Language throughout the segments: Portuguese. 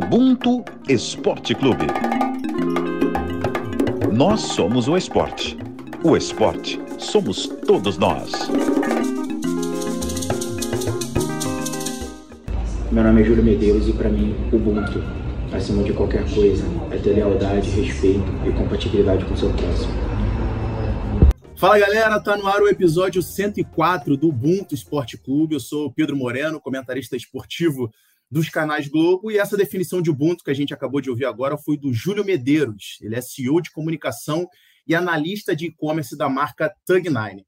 Ubuntu Esporte Clube. Nós somos o esporte. O esporte somos todos nós. Meu nome é Júlio Medeiros e para mim, Ubuntu, acima de qualquer coisa, é ter lealdade, respeito e compatibilidade com o seu próximo. Fala galera, tá no ar o episódio 104 do Ubuntu Esporte Clube. Eu sou o Pedro Moreno, comentarista esportivo dos canais Globo, e essa definição de Ubuntu que a gente acabou de ouvir agora foi do Júlio Medeiros. Ele é CEO de comunicação e analista de e-commerce da marca Tug9.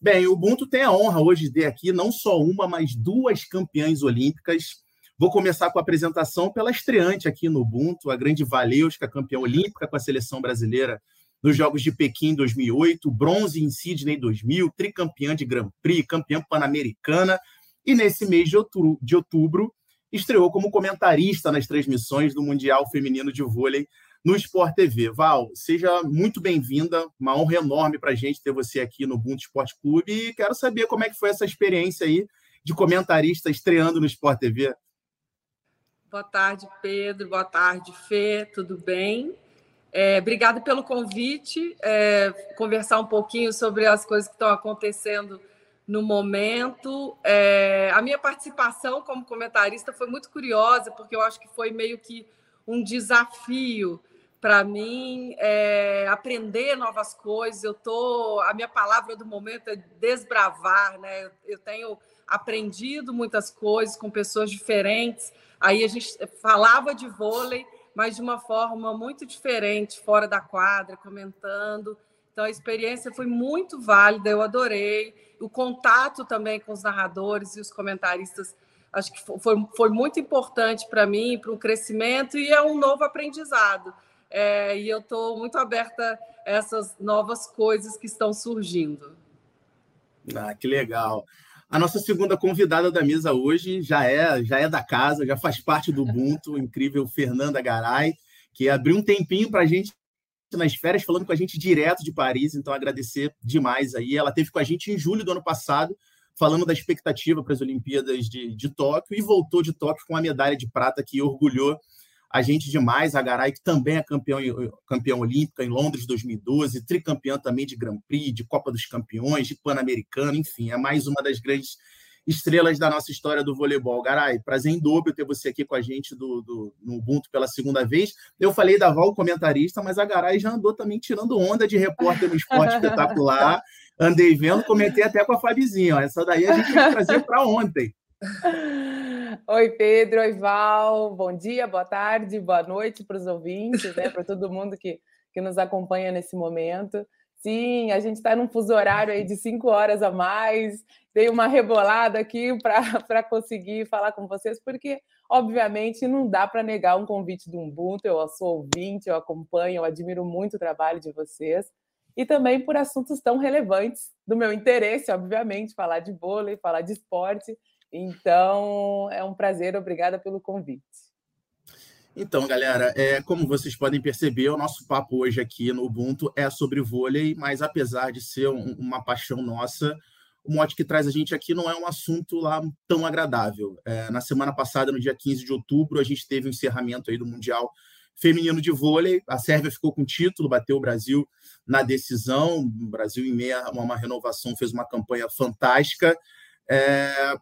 Bem, o Ubuntu tem a honra hoje de ter aqui não só uma, mas duas campeãs olímpicas. Vou começar com a apresentação pela estreante aqui no Ubuntu, a grande Valeuska, campeã olímpica com a seleção brasileira nos Jogos de Pequim 2008, bronze em Sydney 2000, tricampeã de Grand Prix, campeã pan-americana, e nesse mês de outubro, de outubro estreou como comentarista nas transmissões do Mundial Feminino de Vôlei no Sport TV. Val, seja muito bem-vinda, uma honra enorme para a gente ter você aqui no Ubuntu Esporte Clube e quero saber como é que foi essa experiência aí de comentarista estreando no Sport TV. Boa tarde, Pedro. Boa tarde, Fê. Tudo bem? É, obrigado pelo convite. É, conversar um pouquinho sobre as coisas que estão acontecendo no momento. É, a minha participação como comentarista foi muito curiosa, porque eu acho que foi meio que um desafio para mim é, aprender novas coisas. Eu tô, a minha palavra do momento é desbravar, né? Eu, eu tenho aprendido muitas coisas com pessoas diferentes. Aí a gente falava de vôlei, mas de uma forma muito diferente, fora da quadra, comentando. Então a experiência foi muito válida, eu adorei. O contato também com os narradores e os comentaristas, acho que foi, foi muito importante para mim, para o crescimento, e é um novo aprendizado. É, e eu estou muito aberta a essas novas coisas que estão surgindo. Ah, que legal. A nossa segunda convidada da mesa hoje já é já é da casa, já faz parte do Ubuntu, incrível Fernanda Garay, que abriu um tempinho para a gente nas férias, falando com a gente direto de Paris, então agradecer demais aí. Ela teve com a gente em julho do ano passado, falando da expectativa para as Olimpíadas de, de Tóquio e voltou de Tóquio com a medalha de prata que orgulhou a gente demais. A Garay, que também é campeão, campeão olímpica em Londres 2012, tricampeã também de Grand Prix, de Copa dos Campeões, de Pan-Americano, enfim, é mais uma das grandes estrelas da nossa história do voleibol. Garay, prazer em dobro ter você aqui com a gente do, do, no Ubuntu pela segunda vez. Eu falei da Val, comentarista, mas a Garay já andou também tirando onda de repórter no esporte espetacular. Andei vendo, comentei até com a Fabizinha. Ó. Essa daí a gente tem que trazer para ontem. Oi, Pedro, oi, Val. Bom dia, boa tarde, boa noite para os ouvintes, né, para todo mundo que, que nos acompanha nesse momento. Sim, a gente está num fuso horário aí de cinco horas a mais. Dei uma rebolada aqui para conseguir falar com vocês, porque, obviamente, não dá para negar um convite do Ubuntu. Eu sou ouvinte, eu acompanho, eu admiro muito o trabalho de vocês. E também por assuntos tão relevantes do meu interesse, obviamente, falar de vôlei, falar de esporte. Então, é um prazer, obrigada pelo convite. Então, galera, é, como vocês podem perceber, o nosso papo hoje aqui no Ubuntu é sobre vôlei, mas apesar de ser um, uma paixão nossa, o mote que traz a gente aqui não é um assunto lá tão agradável. É, na semana passada, no dia 15 de outubro, a gente teve o encerramento aí do Mundial Feminino de Vôlei. A Sérvia ficou com o título, bateu o Brasil na decisão. O Brasil, em meia a uma renovação, fez uma campanha fantástica. É,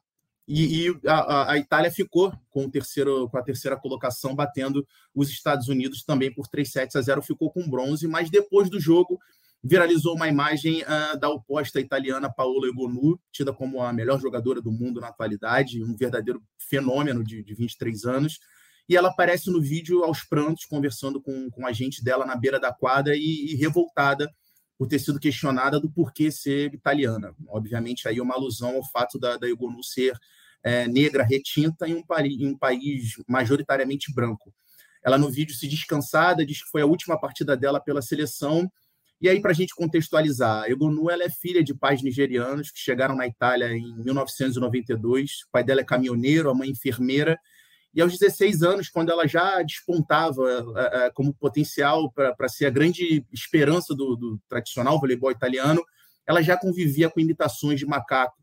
e, e a, a, Itália ficou com, terceiro, com a terceira colocação, batendo os Estados Unidos também por 3 sets a 0, ficou com bronze, mas depois do jogo viralizou uma imagem uh, da oposta italiana Paola Egonu, tida como a melhor jogadora do mundo na atualidade, um verdadeiro fenômeno de, de 23 anos, e ela aparece no vídeo aos prantos, conversando com, com a gente dela na beira da quadra e, e revoltada por ter sido questionada do porquê ser italiana. Obviamente, aí uma alusão ao fato da, da Egonu ser é, negra retinta em um, em um país majoritariamente branco. Ela no vídeo se descansada, diz que foi a última partida dela pela seleção. E aí, para a gente contextualizar, Egonu ela é filha de pais nigerianos que chegaram na Itália em 1992. O pai dela é caminhoneiro, a mãe enfermeira, e aos 16 anos, quando ela já despontava é, é, como potencial para ser a grande esperança do, do, tradicional voleibol italiano, ela já convivia com imitações de macaco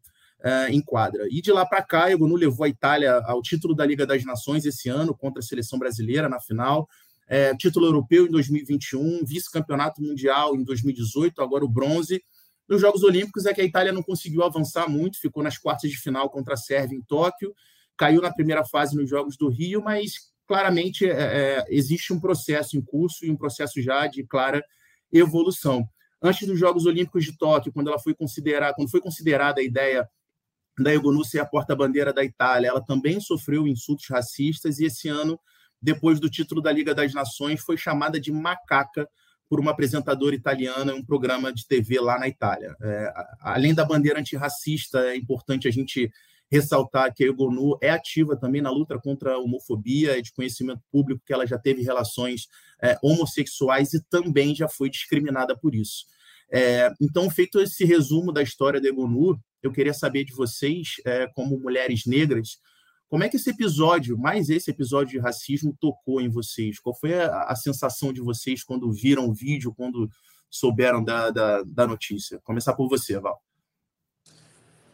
uh, em quadra. E de lá para cá, Egonu levou a Itália ao título da Liga das Nações esse ano contra a seleção brasileira na final. É, título europeu em 2021, vice-campeonato mundial em 2018, agora o bronze. Nos Jogos Olímpicos é que a Itália não conseguiu avançar muito, ficou nas quartas de final contra a Sérvia em Tóquio, caiu na primeira fase nos Jogos do Rio, mas claramente é, é, existe um processo em curso e um processo já de clara evolução. Antes dos Jogos Olímpicos de Tóquio, quando ela foi considerada, quando foi considerada a ideia da Egonu ser a porta-bandeira da Itália, ela também sofreu insultos racistas e esse ano, depois do título da Liga das Nações, foi chamada de macaca por uma apresentadora italiana em um programa de TV lá na Itália. É, além da bandeira antirracista, é importante a gente ressaltar que a Egonu é ativa também na luta contra a homofobia, é de conhecimento público que ela já teve relações é, homossexuais e também já foi discriminada por isso. É, então, feito esse resumo da história da Egonu, eu queria saber de vocês, é, como mulheres negras, como é que esse episódio, mais esse episódio de racismo, tocou em vocês? Qual foi a, a sensação de vocês quando viram o vídeo, quando souberam da, da, da notícia? Começar por você, Val.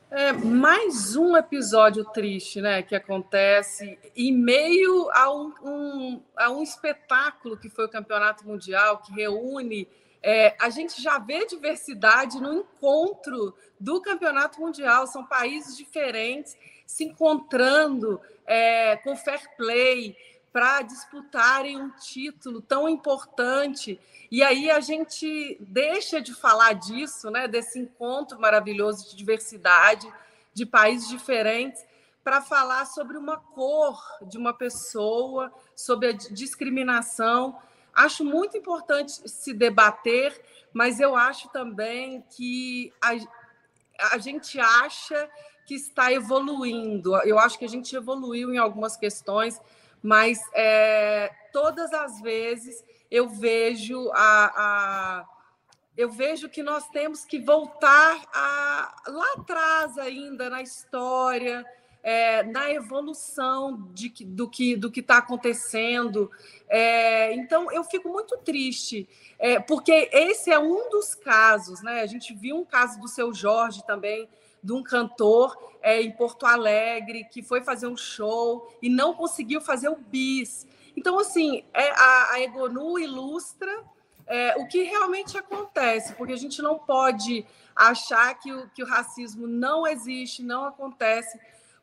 É mais um episódio triste, né, que acontece em meio a um, um, a um espetáculo que foi o Campeonato Mundial, que reúne. É, a gente já vê diversidade no encontro do Campeonato Mundial, são países diferentes se encontrando é, com fair play para disputarem um título tão importante. E aí a gente deixa de falar disso, né, desse encontro maravilhoso de diversidade, de países diferentes, para falar sobre uma cor de uma pessoa, sobre a discriminação. Acho muito importante se debater, mas eu acho também que a, a gente acha que está evoluindo. Eu acho que a gente evoluiu em algumas questões, mas é, todas as vezes eu vejo a, a, eu vejo que nós temos que voltar a, lá atrás ainda na história, é, na evolução de, do que do que está acontecendo. É, então eu fico muito triste, é, porque esse é um dos casos, né? A gente viu um caso do seu Jorge também de um cantor é, em Porto Alegre que foi fazer um show e não conseguiu fazer o bis. Então, assim, é, a, a Egonu ilustra é, o que realmente acontece, porque a gente não pode achar que o, que o racismo não existe, não acontece,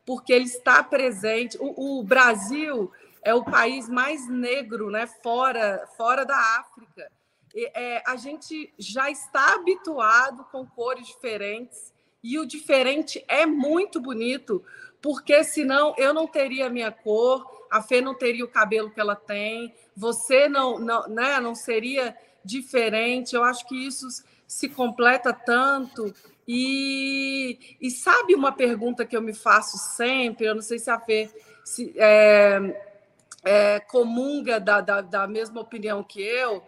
porque ele está presente. O, o Brasil é o país mais negro, né, fora, fora da África. E, é, a gente já está habituado com cores diferentes e o diferente é muito bonito, porque senão eu não teria a minha cor, a Fê não teria o cabelo que ela tem, você não, não, né, não seria diferente. Eu acho que isso se completa tanto. E, e sabe uma pergunta que eu me faço sempre, eu não sei se a Fê se, é, é, comunga da, da, da mesma opinião que eu,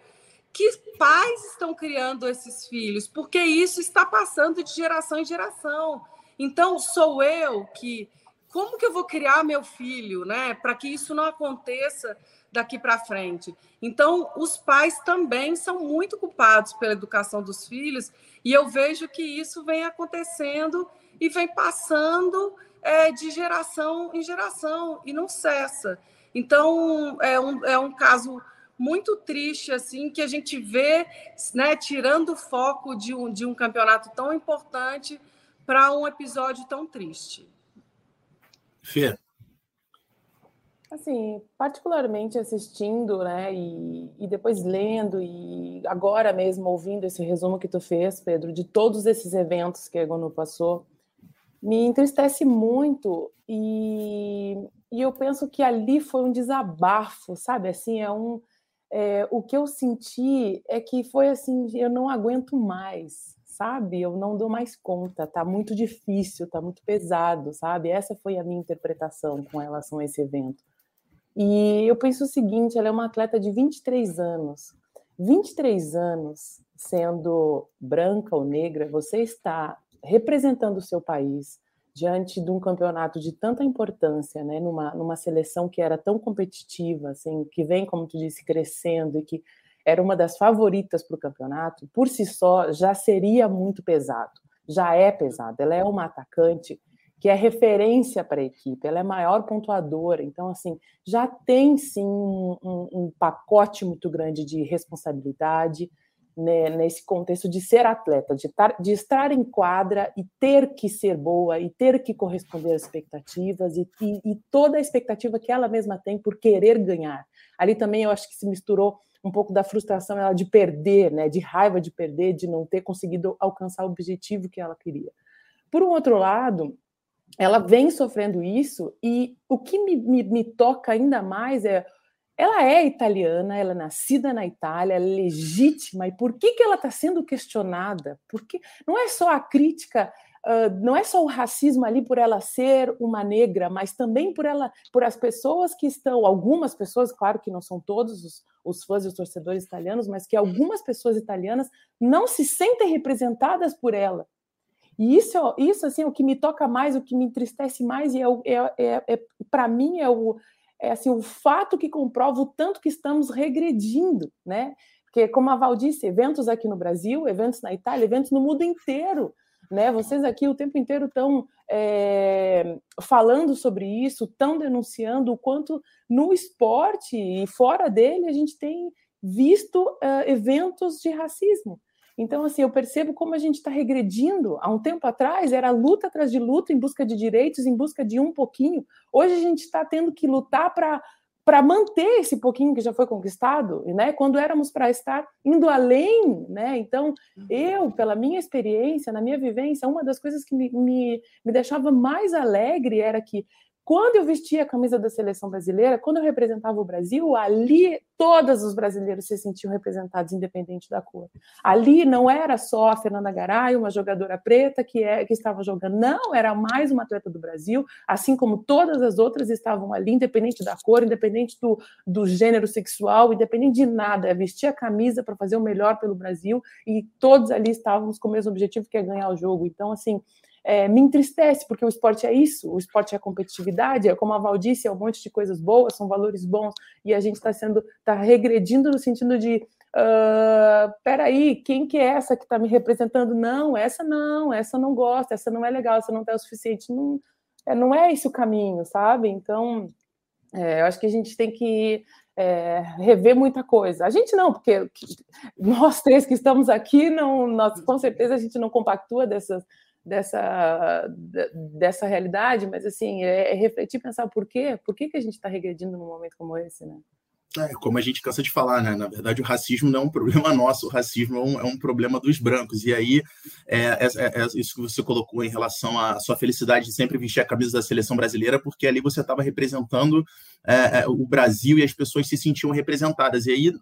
que pais estão criando esses filhos, porque isso está passando de geração em geração. Então, sou eu que. Como que eu vou criar meu filho, né? Para que isso não aconteça daqui para frente. Então, os pais também são muito culpados pela educação dos filhos, e eu vejo que isso vem acontecendo e vem passando é, de geração em geração, e não cessa. Então, é um, é um caso muito triste assim que a gente vê, né, tirando o foco de um, de um campeonato tão importante para um episódio tão triste. Fê. Assim, particularmente assistindo, né, e, e depois lendo e agora mesmo ouvindo esse resumo que tu fez, Pedro, de todos esses eventos que a Gono passou, me entristece muito e, e eu penso que ali foi um desabafo, sabe? Assim, é um é, o que eu senti é que foi assim, eu não aguento mais, sabe? Eu não dou mais conta, tá muito difícil, tá muito pesado, sabe? Essa foi a minha interpretação com relação a esse evento. E eu penso o seguinte, ela é uma atleta de 23 anos. 23 anos sendo branca ou negra, você está representando o seu país, diante de um campeonato de tanta importância, né, numa, numa seleção que era tão competitiva, assim, que vem, como tu disse, crescendo e que era uma das favoritas para o campeonato, por si só já seria muito pesado, já é pesado. Ela é uma atacante que é referência para a equipe, ela é maior pontuadora. Então, assim, já tem sim um, um, um pacote muito grande de responsabilidade né, nesse contexto de ser atleta, de, tar, de estar em quadra e ter que ser boa e ter que corresponder às expectativas e, e, e toda a expectativa que ela mesma tem por querer ganhar. Ali também eu acho que se misturou um pouco da frustração ela de perder, né, de raiva de perder, de não ter conseguido alcançar o objetivo que ela queria. Por um outro lado, ela vem sofrendo isso, e o que me, me, me toca ainda mais é ela é italiana, ela é nascida na Itália, é legítima, e por que, que ela está sendo questionada? Porque não é só a crítica, não é só o racismo ali por ela ser uma negra, mas também por ela, por as pessoas que estão, algumas pessoas, claro que não são todos os, os fãs e os torcedores italianos, mas que algumas pessoas italianas não se sentem representadas por ela. E isso, isso assim, é o que me toca mais, o que me entristece mais, e é, é, é, é para mim é o, é assim, o fato que comprova o tanto que estamos regredindo, né? Porque, como a Val disse, eventos aqui no Brasil, eventos na Itália, eventos no mundo inteiro, né? Vocês aqui o tempo inteiro estão é, falando sobre isso, estão denunciando o quanto no esporte e fora dele a gente tem visto eventos de racismo. Então, assim, eu percebo como a gente está regredindo. Há um tempo atrás era luta atrás de luta em busca de direitos, em busca de um pouquinho. Hoje a gente está tendo que lutar para para manter esse pouquinho que já foi conquistado, né? Quando éramos para estar indo além, né? Então, uhum. eu, pela minha experiência, na minha vivência, uma das coisas que me, me, me deixava mais alegre era que quando eu vestia a camisa da seleção brasileira, quando eu representava o Brasil, ali todos os brasileiros se sentiam representados, independente da cor. Ali não era só a Fernanda Garay, uma jogadora preta que, é, que estava jogando, não, era mais uma atleta do Brasil, assim como todas as outras estavam ali, independente da cor, independente do, do gênero sexual, independente de nada. Eu vestia a camisa para fazer o melhor pelo Brasil e todos ali estávamos com o mesmo objetivo, que é ganhar o jogo. Então, assim, é, me entristece, porque o esporte é isso, o esporte é competitividade, é como a Val disse, é um monte de coisas boas, são valores bons, e a gente está sendo, está regredindo no sentido de uh, peraí, quem que é essa que está me representando? Não, essa não, essa não gosta, essa não é legal, essa não é o suficiente, não é, não é esse o caminho, sabe? Então, é, eu acho que a gente tem que é, rever muita coisa. A gente não, porque nós três que estamos aqui, não, nós, com certeza a gente não compactua dessas, dessa, dessa realidade, mas assim, é, é refletir e pensar por quê? Por que, que a gente está regredindo num momento como esse, né? É, como a gente cansa de falar, né? Na verdade, o racismo não é um problema nosso, o racismo é um, é um problema dos brancos. E aí, é, é, é, é isso que você colocou em relação à sua felicidade de sempre vestir a camisa da seleção brasileira, porque ali você estava representando o Brasil e as pessoas se sentiam representadas. E aí,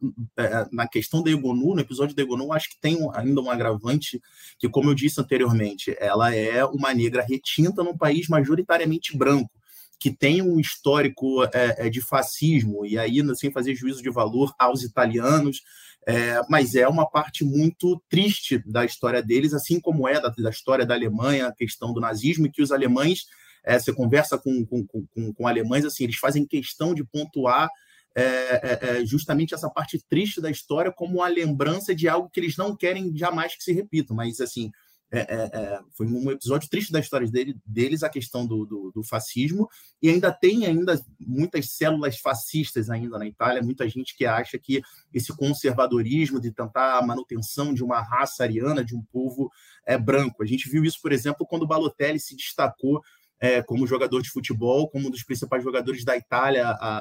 na questão da Egonu, no episódio da Egonu, acho que tem ainda um agravante, que, como eu disse anteriormente, ela é uma negra retinta num país majoritariamente branco que tem um histórico é, é, de fascismo, e aí, sem fazer juízo de valor aos italianos, é, mas é uma parte muito triste da história deles, assim como é da, da história da Alemanha, a questão do nazismo, e que os alemães, é, você conversa com, com, com, com alemães, assim, eles fazem questão de pontuar é, é, é, justamente essa parte triste da história como uma lembrança de algo que eles não querem jamais que se repita, mas assim é, é, é, foi um episódio triste da história dele, deles, a questão do, do, do, fascismo, e ainda tem ainda muitas células fascistas ainda na Itália, muita gente que acha que esse conservadorismo de tentar a manutenção de uma raça ariana, de um povo é, branco. A gente viu isso, por exemplo, quando o Balotelli se destacou é, como jogador de futebol, como um dos principais jogadores da Itália há, há,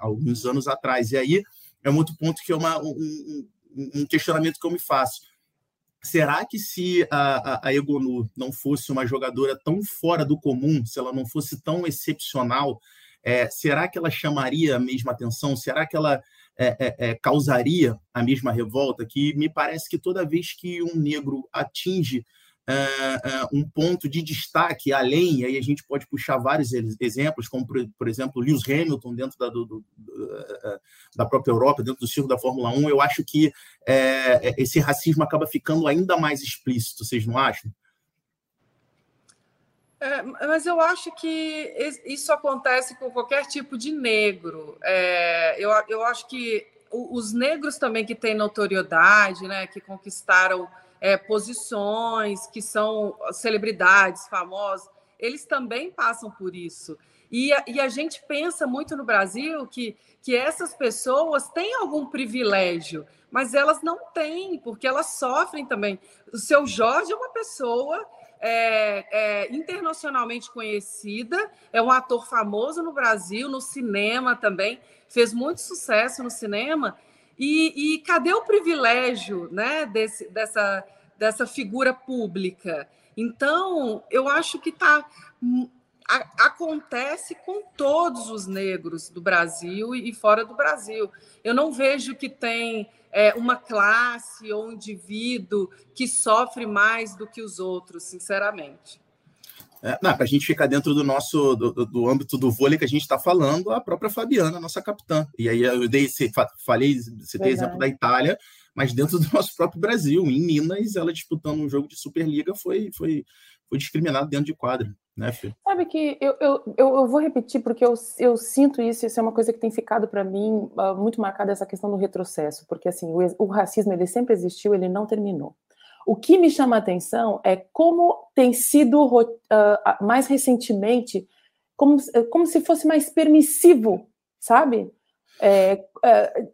há alguns anos atrás. E aí é um outro ponto que é uma, um, um questionamento que eu me faço Será que se a, a, a Egonu não fosse uma jogadora tão fora do comum, se ela não fosse tão excepcional, é, será que ela chamaria a mesma atenção? Será que ela é, é, é causaria a mesma revolta? Que me parece que toda vez que um negro atinge uh, um ponto de destaque além, e aí a gente pode puxar vários exemplos, como, por, por exemplo, Lewis Hamilton dentro da, do, do, uh, da própria Europa, dentro do circo da Fórmula 1, eu acho que esse racismo acaba ficando ainda mais explícito, vocês não acham? É, mas eu acho que isso acontece com qualquer tipo de negro. É, eu, eu acho que os negros também que têm notoriedade, né, que conquistaram é, posições, que são celebridades famosas, eles também passam por isso. E a, e a gente pensa muito no Brasil que, que essas pessoas têm algum privilégio, mas elas não têm, porque elas sofrem também. O seu Jorge é uma pessoa é, é, internacionalmente conhecida, é um ator famoso no Brasil, no cinema também, fez muito sucesso no cinema. E, e cadê o privilégio né, desse, dessa, dessa figura pública? Então, eu acho que tá, acontece com todos os negros do Brasil e fora do Brasil. Eu não vejo que tem é, uma classe ou um indivíduo que sofre mais do que os outros, sinceramente. É, para a gente ficar dentro do nosso do, do âmbito do vôlei que a gente está falando, a própria Fabiana, nossa capitã. E aí eu dei, falei, citei exemplo da Itália, mas dentro do nosso próprio Brasil, em Minas, ela disputando um jogo de Superliga foi, foi, foi discriminada dentro de quadra. Né, Fê? Sabe que eu, eu, eu, eu, vou repetir, porque eu, eu sinto isso, isso é uma coisa que tem ficado para mim uh, muito marcada, essa questão do retrocesso, porque assim, o, o racismo ele sempre existiu, ele não terminou. O que me chama a atenção é como tem sido uh, mais recentemente, como, como se fosse mais permissivo, sabe? É, é,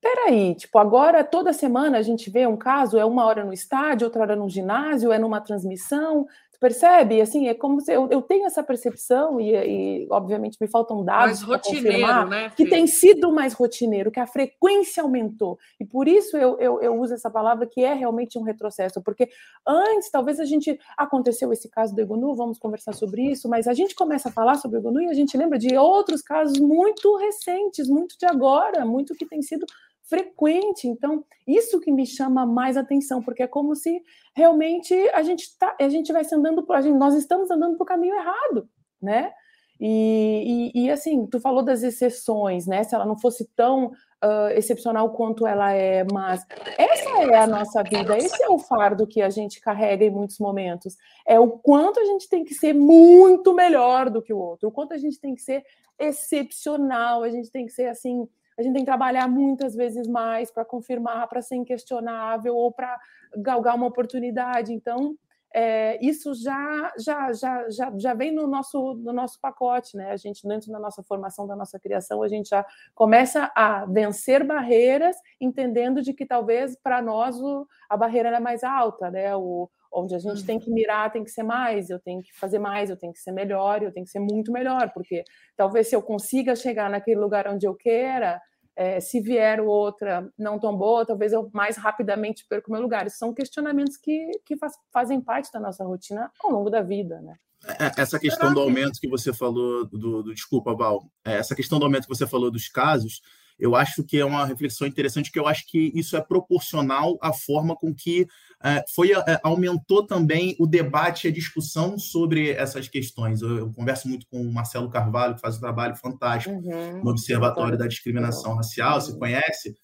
peraí, tipo, agora toda semana a gente vê um caso, é uma hora no estádio, outra hora no ginásio, é numa transmissão, percebe? Assim, é como se eu, eu tenho essa percepção e, e obviamente me faltam dados para confirmar né, que tem sido mais rotineiro, que a frequência aumentou e por isso eu, eu, eu, uso essa palavra que é realmente um retrocesso, porque antes talvez a gente aconteceu esse caso do Egonu, vamos conversar sobre isso, mas a gente começa a falar sobre o Egonu e a gente lembra de outros casos muito recentes, muito de agora, muito que tem sido frequente. Então, isso que me chama mais atenção, porque é como se realmente a gente tá, a gente vai andando, a gente, nós estamos andando para o caminho errado, né? E, e, e, assim, tu falou das exceções, né? Se ela não fosse tão uh, excepcional quanto ela é, mas essa é a nossa vida, esse é o fardo que a gente carrega em muitos momentos. É o quanto a gente tem que ser muito melhor do que o outro, o quanto a gente tem que ser excepcional, a gente tem que ser assim a gente tem que trabalhar muitas vezes mais para confirmar, para ser inquestionável ou para galgar uma oportunidade. Então, é, isso já, já, já, já, já vem no nosso, no nosso pacote, né? A gente, dentro da nossa formação, da nossa criação, a gente já começa a vencer barreiras, entendendo de que talvez para nós o, a barreira é mais alta, né? O, onde a gente tem que uhum. mirar, tem que ser mais, eu tenho que fazer mais, eu tenho que ser melhor, eu tenho que ser muito melhor, porque talvez se eu consiga chegar naquele lugar onde eu queira, é, se vier outra não tão boa, talvez eu mais rapidamente perca o meu lugar. Esses são questionamentos que, que faz, fazem parte da nossa rotina ao longo da vida, né? É, essa questão do aumento que você falou, do, do desculpa, Val, essa questão do aumento que você falou dos casos, eu acho que é uma reflexão interessante, que eu acho que isso é proporcional à forma com que é, foi é, aumentou também o debate e a discussão sobre essas questões. Eu, eu, converso muito com o Marcelo Carvalho, que faz um trabalho fantástico uhum, no Observatório da Discriminação Racial, você conhece?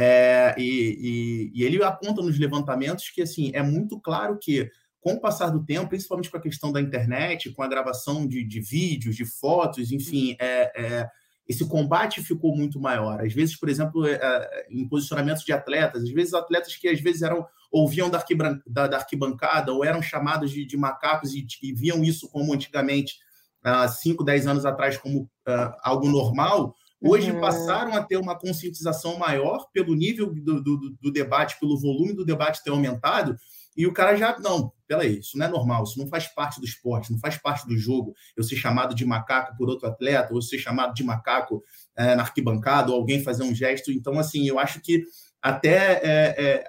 É, e, e, e ele aponta nos levantamentos que assim é muito claro que com o passar do tempo, principalmente com a questão da internet, com a gravação de, de vídeos, de fotos, enfim, é, é, esse combate ficou muito maior. Às vezes, por exemplo, é, é, em posicionamentos de atletas, às vezes atletas que às vezes eram ouviam da, da, arquibancada ou eram chamados de, de macacos e, e, viam isso como antigamente, há 5, 10 anos atrás, como uh, algo normal, hoje uhum. passaram a ter uma conscientização maior pelo nível do, do, do debate, pelo volume do debate ter aumentado, e o cara já, não, peraí, isso não é normal, isso não faz parte do esporte, não faz parte do jogo. Eu ser chamado de macaco por outro atleta, ou ser chamado de macaco é, na arquibancada, ou alguém fazer um gesto. Então, assim, eu acho que até é, é,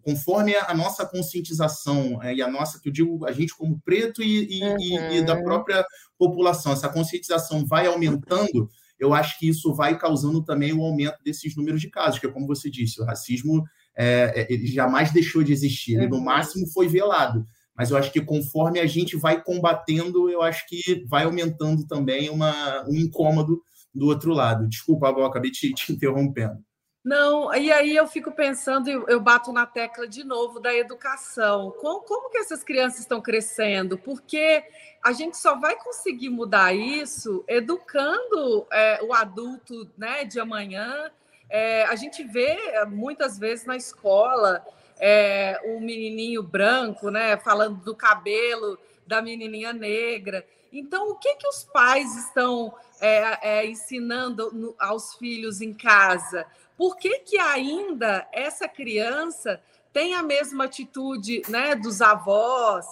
conforme a nossa conscientização é, e a nossa, que eu digo, a gente como preto e, e, uhum. e, e da uhum. própria população, essa conscientização vai aumentando, eu acho que isso vai causando também o aumento desses números de casos, que é como você disse, o racismo é, é, ele jamais deixou de existir, ele no uhum. máximo foi velado. Mas eu acho que conforme a gente vai combatendo, eu acho que vai aumentando também uma, um incômodo do outro lado. Desculpa, Val, acabei te, te interrompendo. Não, e aí eu fico pensando, eu bato na tecla de novo da educação. Como, como que essas crianças estão crescendo? Porque a gente só vai conseguir mudar isso educando é, o adulto né, de amanhã é, a gente vê é, muitas vezes na escola é, um menininho branco, né, falando do cabelo da menininha negra. Então, o que, que os pais estão é, é, ensinando no, aos filhos em casa? Por que, que ainda essa criança tem a mesma atitude né, dos avós?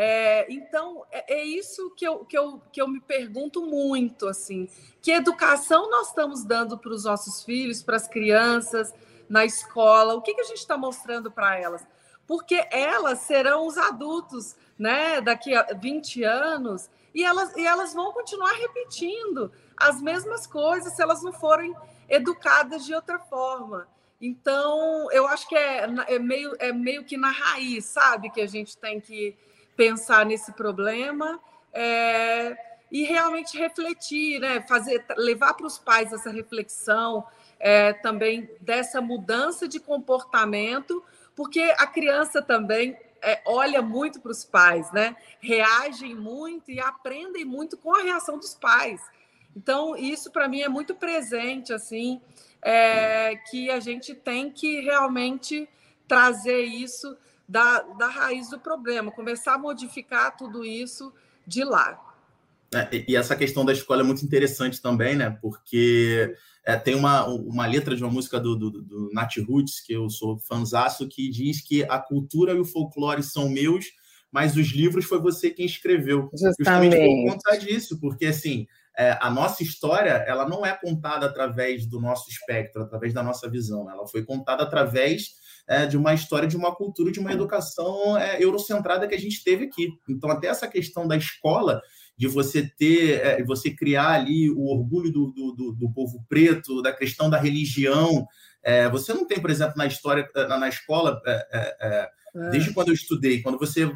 É, então, é, é, isso que eu, que, eu, que eu me pergunto muito, assim, que educação nós estamos dando para os nossos filhos, para as crianças, na escola, o que, que a gente está mostrando para elas? Porque elas serão os adultos né, daqui a 20 anos e elas, e elas vão continuar repetindo as mesmas coisas se elas não forem educadas de outra forma. Então, eu acho que é, é, meio, é meio que na raiz, sabe, que a gente tem que pensar nesse problema é, e realmente refletir, né? Fazer, levar para os pais essa reflexão é, também dessa mudança de comportamento, porque a criança também é, olha muito para os pais, né? Reagem muito e aprendem muito com a reação dos pais. Então, isso para mim é muito presente, assim, é, que a gente tem que realmente trazer isso da, da raiz do problema, começar a modificar tudo isso de lá. É, e essa questão da escola é muito interessante também, né? Porque é, tem uma, uma letra de uma música do, do, do Nat Roots, que eu sou fanzaço, que diz que a cultura e o folclore são meus, mas os livros foi você quem escreveu. Justamente, Justamente por conta disso, porque assim, é, a nossa história ela não é contada através do nosso espectro, através da nossa visão, ela foi contada através é, de uma história, de uma cultura, de uma educação é, eurocentrada que a gente teve aqui. Então, até essa questão da escola, de você ter, é, você criar ali o orgulho do, do, do, povo preto, da questão da religião. É, você não tem, por exemplo, na história, na, na escola, é, desde quando eu estudei, quando você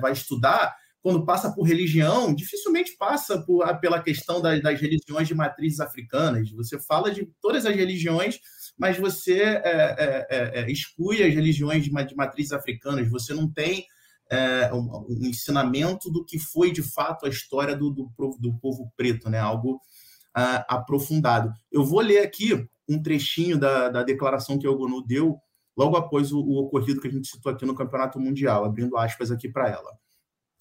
vai estudar, quando passa por religião, dificilmente passa por, pela questão das, das religiões de matrizes africanas. Você fala de todas as religiões mas você é, é, é, é, exclui as religiões de, de matrizes africanas, você não tem é, um, um, ensinamento do que foi de fato a história do, do, do povo preto, né? algo uh, aprofundado. Eu vou ler aqui um trechinho da, da declaração que Ogonu deu logo após o, o ocorrido que a gente citou aqui no Campeonato Mundial, abrindo aspas aqui para ela.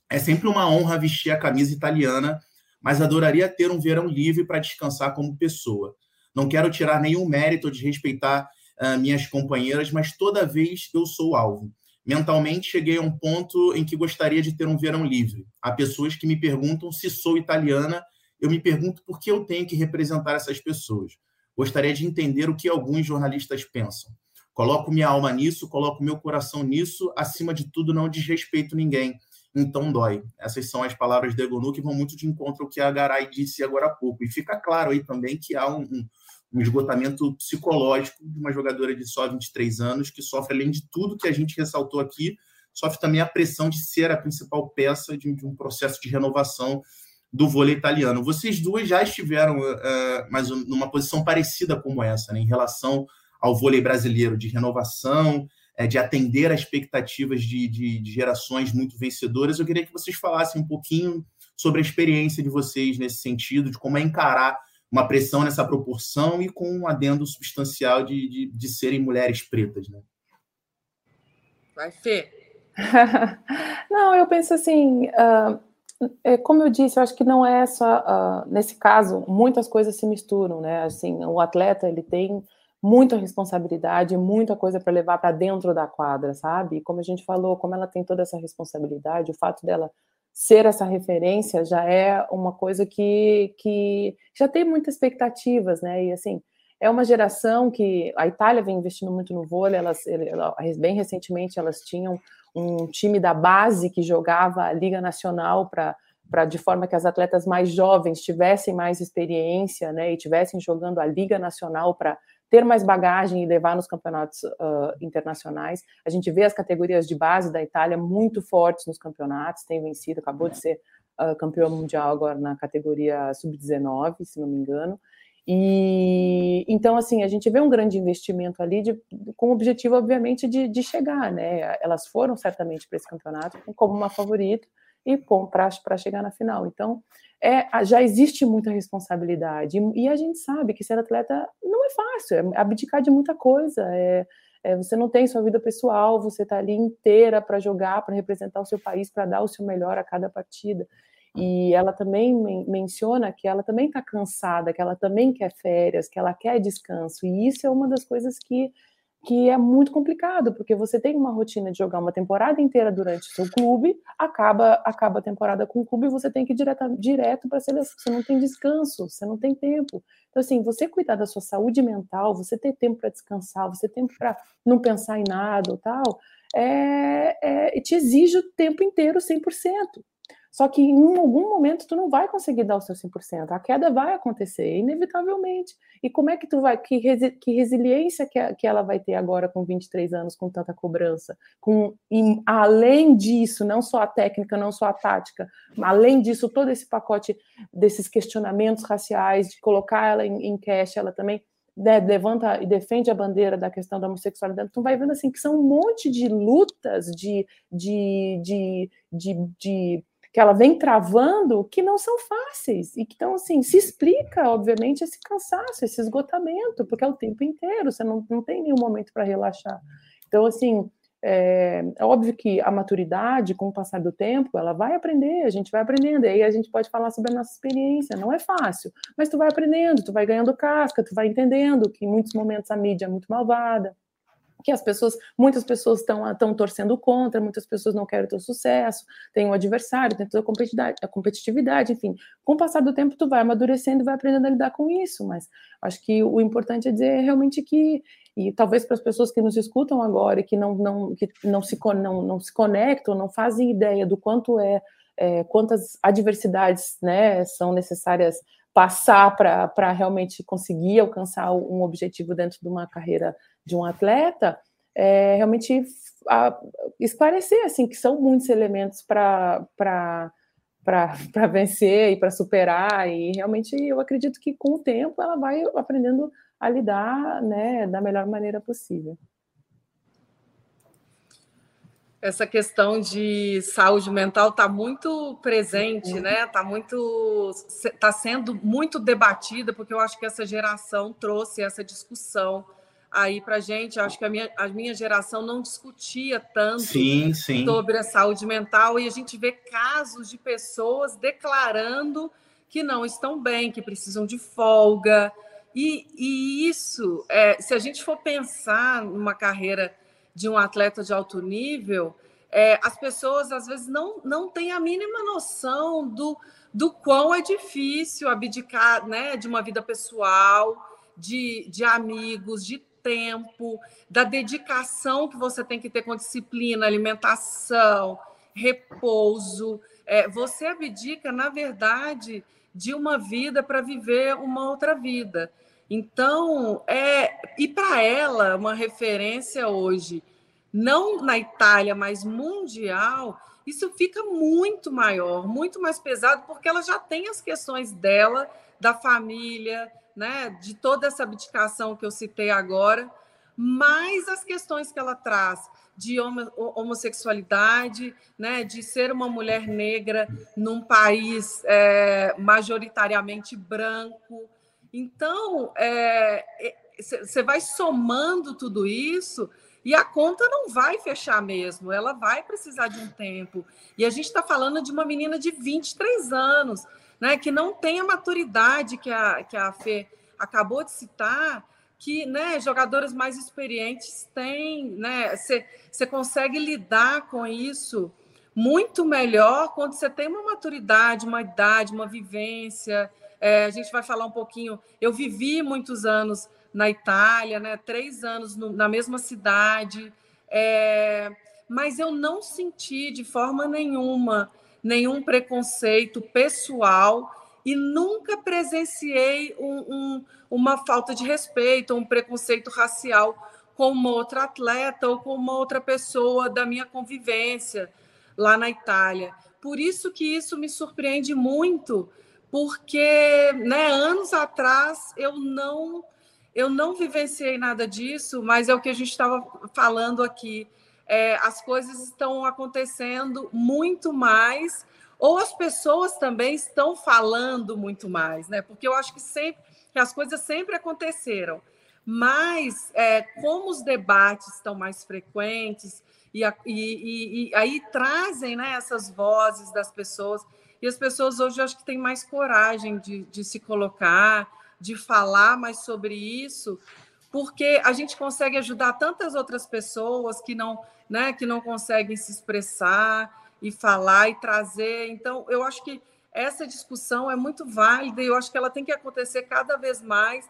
É sempre uma honra vestir a camisa italiana, mas adoraria ter um verão livre para descansar como pessoa. Não quero tirar nenhum mérito de respeitar uh, minhas companheiras, mas toda vez eu sou alvo. Mentalmente cheguei a um ponto em que gostaria de ter um verão livre. Há pessoas que me perguntam se sou italiana, eu me pergunto por que eu tenho que representar essas pessoas. Gostaria de entender o que alguns jornalistas pensam. Coloco minha alma nisso, coloco meu coração nisso, acima de tudo não desrespeito ninguém. Então dói. Essas são as palavras de Egonu que vão muito de encontro ao que a Garay disse agora há pouco. E fica claro aí também que há um, um um esgotamento psicológico de uma jogadora de só 23 anos, que sofre, além de tudo que a gente ressaltou aqui, sofre também a pressão de ser a principal peça de, de um processo de renovação do vôlei italiano. Vocês duas já estiveram uh, mas numa posição parecida como essa, né, em relação ao vôlei brasileiro, de renovação, uh, de atender às expectativas de, de, de gerações muito vencedoras. Eu queria que vocês falassem um pouquinho sobre a experiência de vocês nesse sentido, de como é encarar uma pressão nessa proporção e com um adendo substancial de, de, de serem mulheres pretas, né? Vai, Fê. não, eu penso assim, uh, é, como eu disse, eu acho que não é só, uh, nesse caso, muitas coisas se misturam, né? Assim, o atleta, ele tem muita responsabilidade, muita coisa para levar para dentro da quadra, sabe? E como a gente falou, como ela tem toda essa responsabilidade, o fato dela ser essa referência já é uma coisa que, que já tem muitas expectativas, né? E assim, é uma geração que a Itália vem investindo muito no vôlei, elas, bem recentemente elas tinham um time da base que jogava a Liga Nacional para para de forma que as atletas mais jovens tivessem mais experiência, né, e tivessem jogando a Liga Nacional para ter mais bagagem e levar nos campeonatos uh, internacionais. A gente vê as categorias de base da Itália muito fortes nos campeonatos, tem vencido, acabou de ser uh, campeão mundial agora na categoria sub-19, se não me engano. E então, assim, a gente vê um grande investimento ali de, com o objetivo, obviamente, de, de chegar, né? Elas foram certamente para esse campeonato como uma favorita e para chegar na final. Então, é, já existe muita responsabilidade. E, a gente sabe que ser atleta não é fácil, é abdicar de muita coisa, é, é, você não tem sua vida pessoal, você está ali inteira para jogar, para representar o seu país, para dar o seu melhor a cada partida. E ela também men menciona que ela também está cansada, que ela também quer férias, que ela quer descanso. E isso é uma das coisas que que é muito complicado, porque você tem uma rotina de jogar uma temporada inteira durante o seu clube, acaba, acaba a temporada com o clube e você tem que ir direto, direto para a seleção, você não tem descanso, você não tem tempo. Então, assim, você cuidar da sua saúde mental, você ter tempo para descansar, você ter tempo para não pensar em nada ou tal, é, é, te exige o tempo inteiro 100%. Só que em algum momento tu não vai conseguir dar o seu 100%. A queda vai acontecer, inevitavelmente. E como é que tu vai, que, resi, que resiliência que, que ela vai ter agora com 23 anos, com tanta cobrança? Com, e, além disso, não só a técnica, não só a tática, além disso, todo esse pacote desses questionamentos raciais, de colocar ela em, em cash, ela também né, levanta e defende a bandeira da questão da homossexualidade, tu vai vendo assim que são um monte de lutas, de, de, de, de, de que ela vem travando que não são fáceis. E que então assim se explica obviamente esse cansaço, esse esgotamento, porque é o tempo inteiro, você não, não tem nenhum momento para relaxar. Então assim é, é, óbvio que a maturidade, com o passar do tempo, ela vai aprender, a gente vai aprendendo, e aí a gente pode falar sobre a nossa experiência, não é fácil, mas tu vai aprendendo, tu vai ganhando casca, tu vai entendendo que em muitos momentos a mídia é muito malvada, que as pessoas, muitas pessoas estão estão torcendo contra, muitas pessoas não querem ter sucesso, tem um adversário, tem toda a competitividade, enfim. Com o passar do tempo, tu vai amadurecendo vai aprendendo a lidar com isso, mas acho que o importante é dizer realmente que, e talvez para as pessoas que nos escutam agora e que não, não, que não, se, não, não se conectam, não fazem ideia do quanto é, é quantas adversidades né, são necessárias passar para realmente conseguir alcançar um objetivo dentro de uma carreira de um atleta, é, realmente a, esclarecer assim que são muitos elementos para para vencer e para superar e realmente eu acredito que com o tempo ela vai aprendendo a lidar né, da melhor maneira possível essa questão de saúde mental está muito presente, né? Está muito, está sendo muito debatida porque eu acho que essa geração trouxe essa discussão aí para gente. Acho que a minha, a minha geração não discutia tanto sim, sim. sobre a saúde mental e a gente vê casos de pessoas declarando que não estão bem, que precisam de folga. E, e isso, é, se a gente for pensar numa carreira de um atleta de alto nível, é, as pessoas às vezes não, não têm a mínima noção do, do quão é difícil abdicar né, de uma vida pessoal, de, de amigos, de tempo, da dedicação que você tem que ter com disciplina, alimentação, repouso. É, você abdica, na verdade, de uma vida para viver uma outra vida. Então, é, e para ela, uma referência hoje, não na Itália, mas mundial, isso fica muito maior, muito mais pesado, porque ela já tem as questões dela, da família, né, de toda essa abdicação que eu citei agora, mais as questões que ela traz de homossexualidade, né, de ser uma mulher negra num país é, majoritariamente branco, então, você é, vai somando tudo isso e a conta não vai fechar mesmo, ela vai precisar de um tempo. E a gente está falando de uma menina de 23 anos, né, que não tem a maturidade que a, que a Fê acabou de citar, que né, jogadores mais experientes têm, né? Você consegue lidar com isso muito melhor quando você tem uma maturidade, uma idade, uma vivência, é, a gente vai falar um pouquinho. Eu vivi muitos anos na Itália, né? Três anos no, na mesma cidade, é, mas eu não senti de forma nenhuma nenhum preconceito pessoal e nunca presenciei um, um, uma falta de respeito, um preconceito racial com uma outra atleta ou com uma outra pessoa da minha convivência lá na Itália. Por isso que isso me surpreende muito, porque né, anos atrás eu não eu não vivenciei nada disso, mas é o que a gente estava falando aqui. É, as coisas estão acontecendo muito mais, ou as pessoas também estão falando muito mais, né? Porque eu acho que sempre que as coisas sempre aconteceram, mas é, como os debates estão mais frequentes e, e, e, e aí trazem né, essas vozes das pessoas, e as pessoas hoje acho que têm mais coragem de, de se colocar, de falar mais sobre isso, porque a gente consegue ajudar tantas outras pessoas que não, né, que não conseguem se expressar e falar e trazer. Então, eu acho que essa discussão é muito válida e eu acho que ela tem que acontecer cada vez mais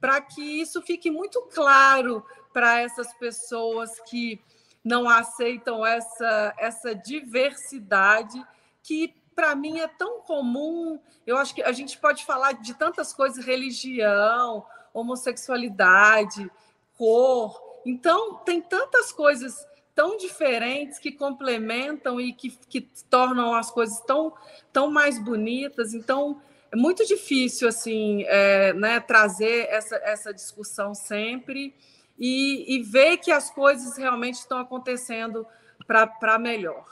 para que isso fique muito claro para essas pessoas que não aceitam essa, essa diversidade que para mim é tão comum. Eu acho que a gente pode falar de tantas coisas, religião, homossexualidade, cor. Então, tem tantas coisas tão diferentes que complementam e que, que tornam as coisas tão, tão mais bonitas. Então, é muito difícil assim é, né, trazer essa, essa discussão sempre e, e ver que as coisas realmente estão acontecendo para melhor.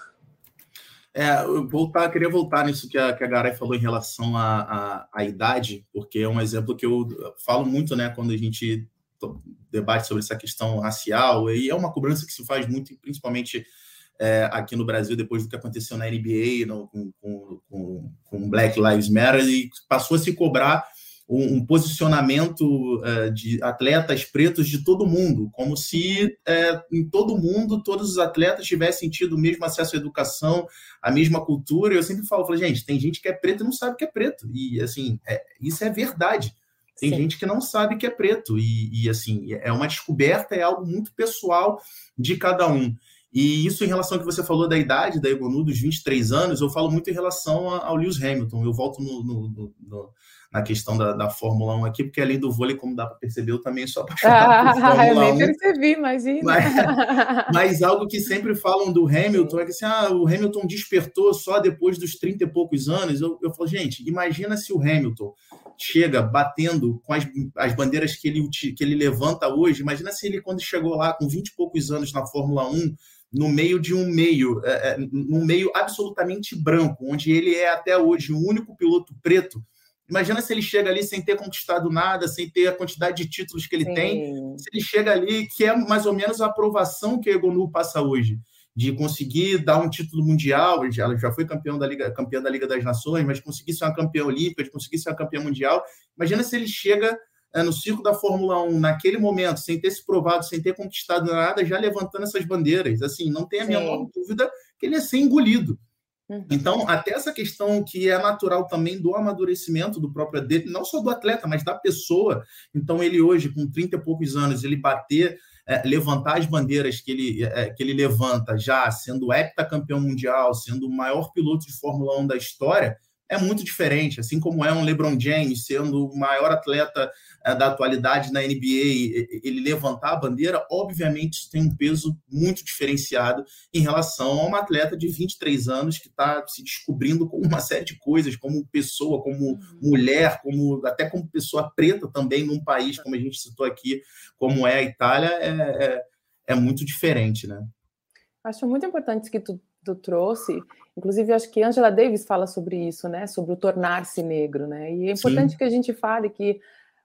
É, eu voltar, queria voltar nisso que a, que a Garay falou em relação à, à, à, idade, porque é um exemplo que eu falo muito, né, quando a gente debate sobre essa questão racial, e é uma cobrança que se faz muito, principalmente é, aqui no Brasil, depois do que aconteceu na NBA, no, com, com, com, Black Lives Matter, e passou a se cobrar um, um posicionamento é, de atletas pretos de todo mundo, como se é, em todo mundo todos os atletas tivessem tido o mesmo acesso à educação, a mesma cultura. Eu sempre falo, falo gente, tem gente que é preto e não sabe que é preto, e assim, é, isso é verdade. Tem Sim. gente que não sabe que é preto, e, e assim, é uma descoberta, é algo muito pessoal de cada um. E isso em relação ao que você falou da idade da Egonu, dos 23 anos, eu falo muito em relação ao Lewis Hamilton. Eu volto no, no, no, na questão da, da, Fórmula 1 aqui, porque além do vôlei, como dá para perceber, eu também sou apaixonado ah, por Fórmula eu nem 1. percebi, imagina. Mas, mas, algo que sempre falam do Hamilton é que assim, ah, o Hamilton despertou só depois dos 30 e poucos anos. Eu, eu falo, gente, imagina se o Hamilton chega batendo com as, as bandeiras que ele, que ele levanta hoje, imagina se ele, quando chegou lá com 20 e poucos anos na Fórmula 1, no meio de um meio, é, é, num meio absolutamente branco, onde ele é até hoje o único piloto preto. Imagina se ele chega ali sem ter conquistado nada, sem ter a quantidade de títulos que ele Sim. tem. Se ele chega ali, que é mais ou menos a aprovação que a Egonu passa hoje, de conseguir dar um título mundial. Ela já foi campeão da Liga, campeã da Liga das Nações, mas conseguir ser uma campeã olímpica, de conseguir ser uma campeã mundial. Imagina se ele chega é, no circo da Fórmula 1, naquele momento, sem ter se provado, sem ter conquistado nada, já levantando essas bandeiras. Assim, não tem a menor dúvida que ele ia ser engolido. Uhum. Então, até essa questão que é natural também do amadurecimento do próprio dele, não só do atleta, mas da pessoa. Então, ele hoje, com 30 e poucos anos, ele bater, é, levantar as bandeiras que ele, é, que ele levanta já, sendo heptacampeão mundial, sendo o maior piloto de Fórmula 1 da história, é muito diferente, assim como é um LeBron James sendo o maior atleta eh, da atualidade na NBA, ele levantar a bandeira, obviamente isso tem um peso muito diferenciado em relação a um atleta de 23 anos que está se descobrindo com uma série de coisas, como pessoa, como uhum. mulher, como até como pessoa preta também num país, como a gente citou aqui, como é a Itália, é, é, é muito diferente, né? Acho muito importante que tu tu trouxe, inclusive acho que Angela Davis fala sobre isso, né, sobre o tornar-se negro, né, e é importante Sim. que a gente fale que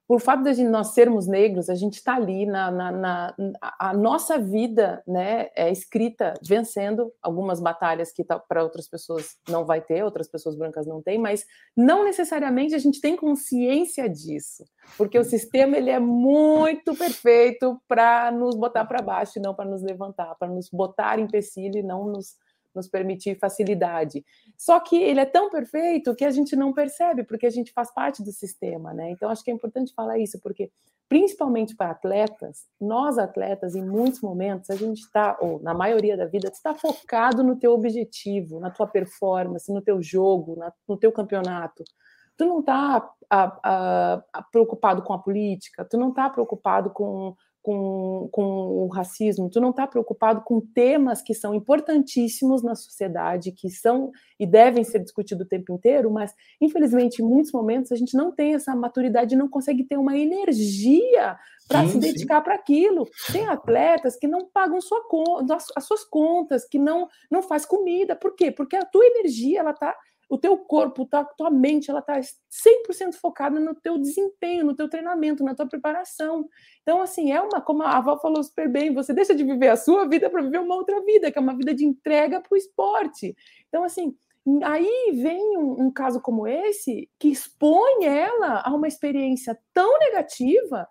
por fato de nós sermos negros, a gente está ali na, na, na, a nossa vida, né, é escrita vencendo algumas batalhas que tá, para outras pessoas não vai ter, outras pessoas brancas não têm, mas não necessariamente a gente tem consciência disso, porque o sistema ele é muito perfeito para nos botar para baixo e não para nos levantar, para nos botar em empecilho e não nos nos permitir facilidade. Só que ele é tão perfeito que a gente não percebe, porque a gente faz parte do sistema, né? Então acho que é importante falar isso, porque principalmente para atletas, nós atletas, em muitos momentos, a gente está, ou na maioria da vida, está focado no teu objetivo, na tua performance, no teu jogo, na, no teu campeonato. Tu não está preocupado com a política, tu não está preocupado com com, com o racismo, tu não está preocupado com temas que são importantíssimos na sociedade, que são e devem ser discutidos o tempo inteiro, mas infelizmente em muitos momentos a gente não tem essa maturidade e não consegue ter uma energia para se dedicar para aquilo. Tem atletas que não pagam sua as suas contas, que não não faz comida. Por quê? Porque a tua energia ela está o teu corpo, tua, tua mente, ela está 100% focada no teu desempenho, no teu treinamento, na tua preparação. Então, assim, é uma, como a Val falou super bem, você deixa de viver a sua vida para viver uma outra vida, que é uma vida de entrega para o esporte. Então, assim, aí vem um, um caso como esse que expõe ela a uma experiência tão negativa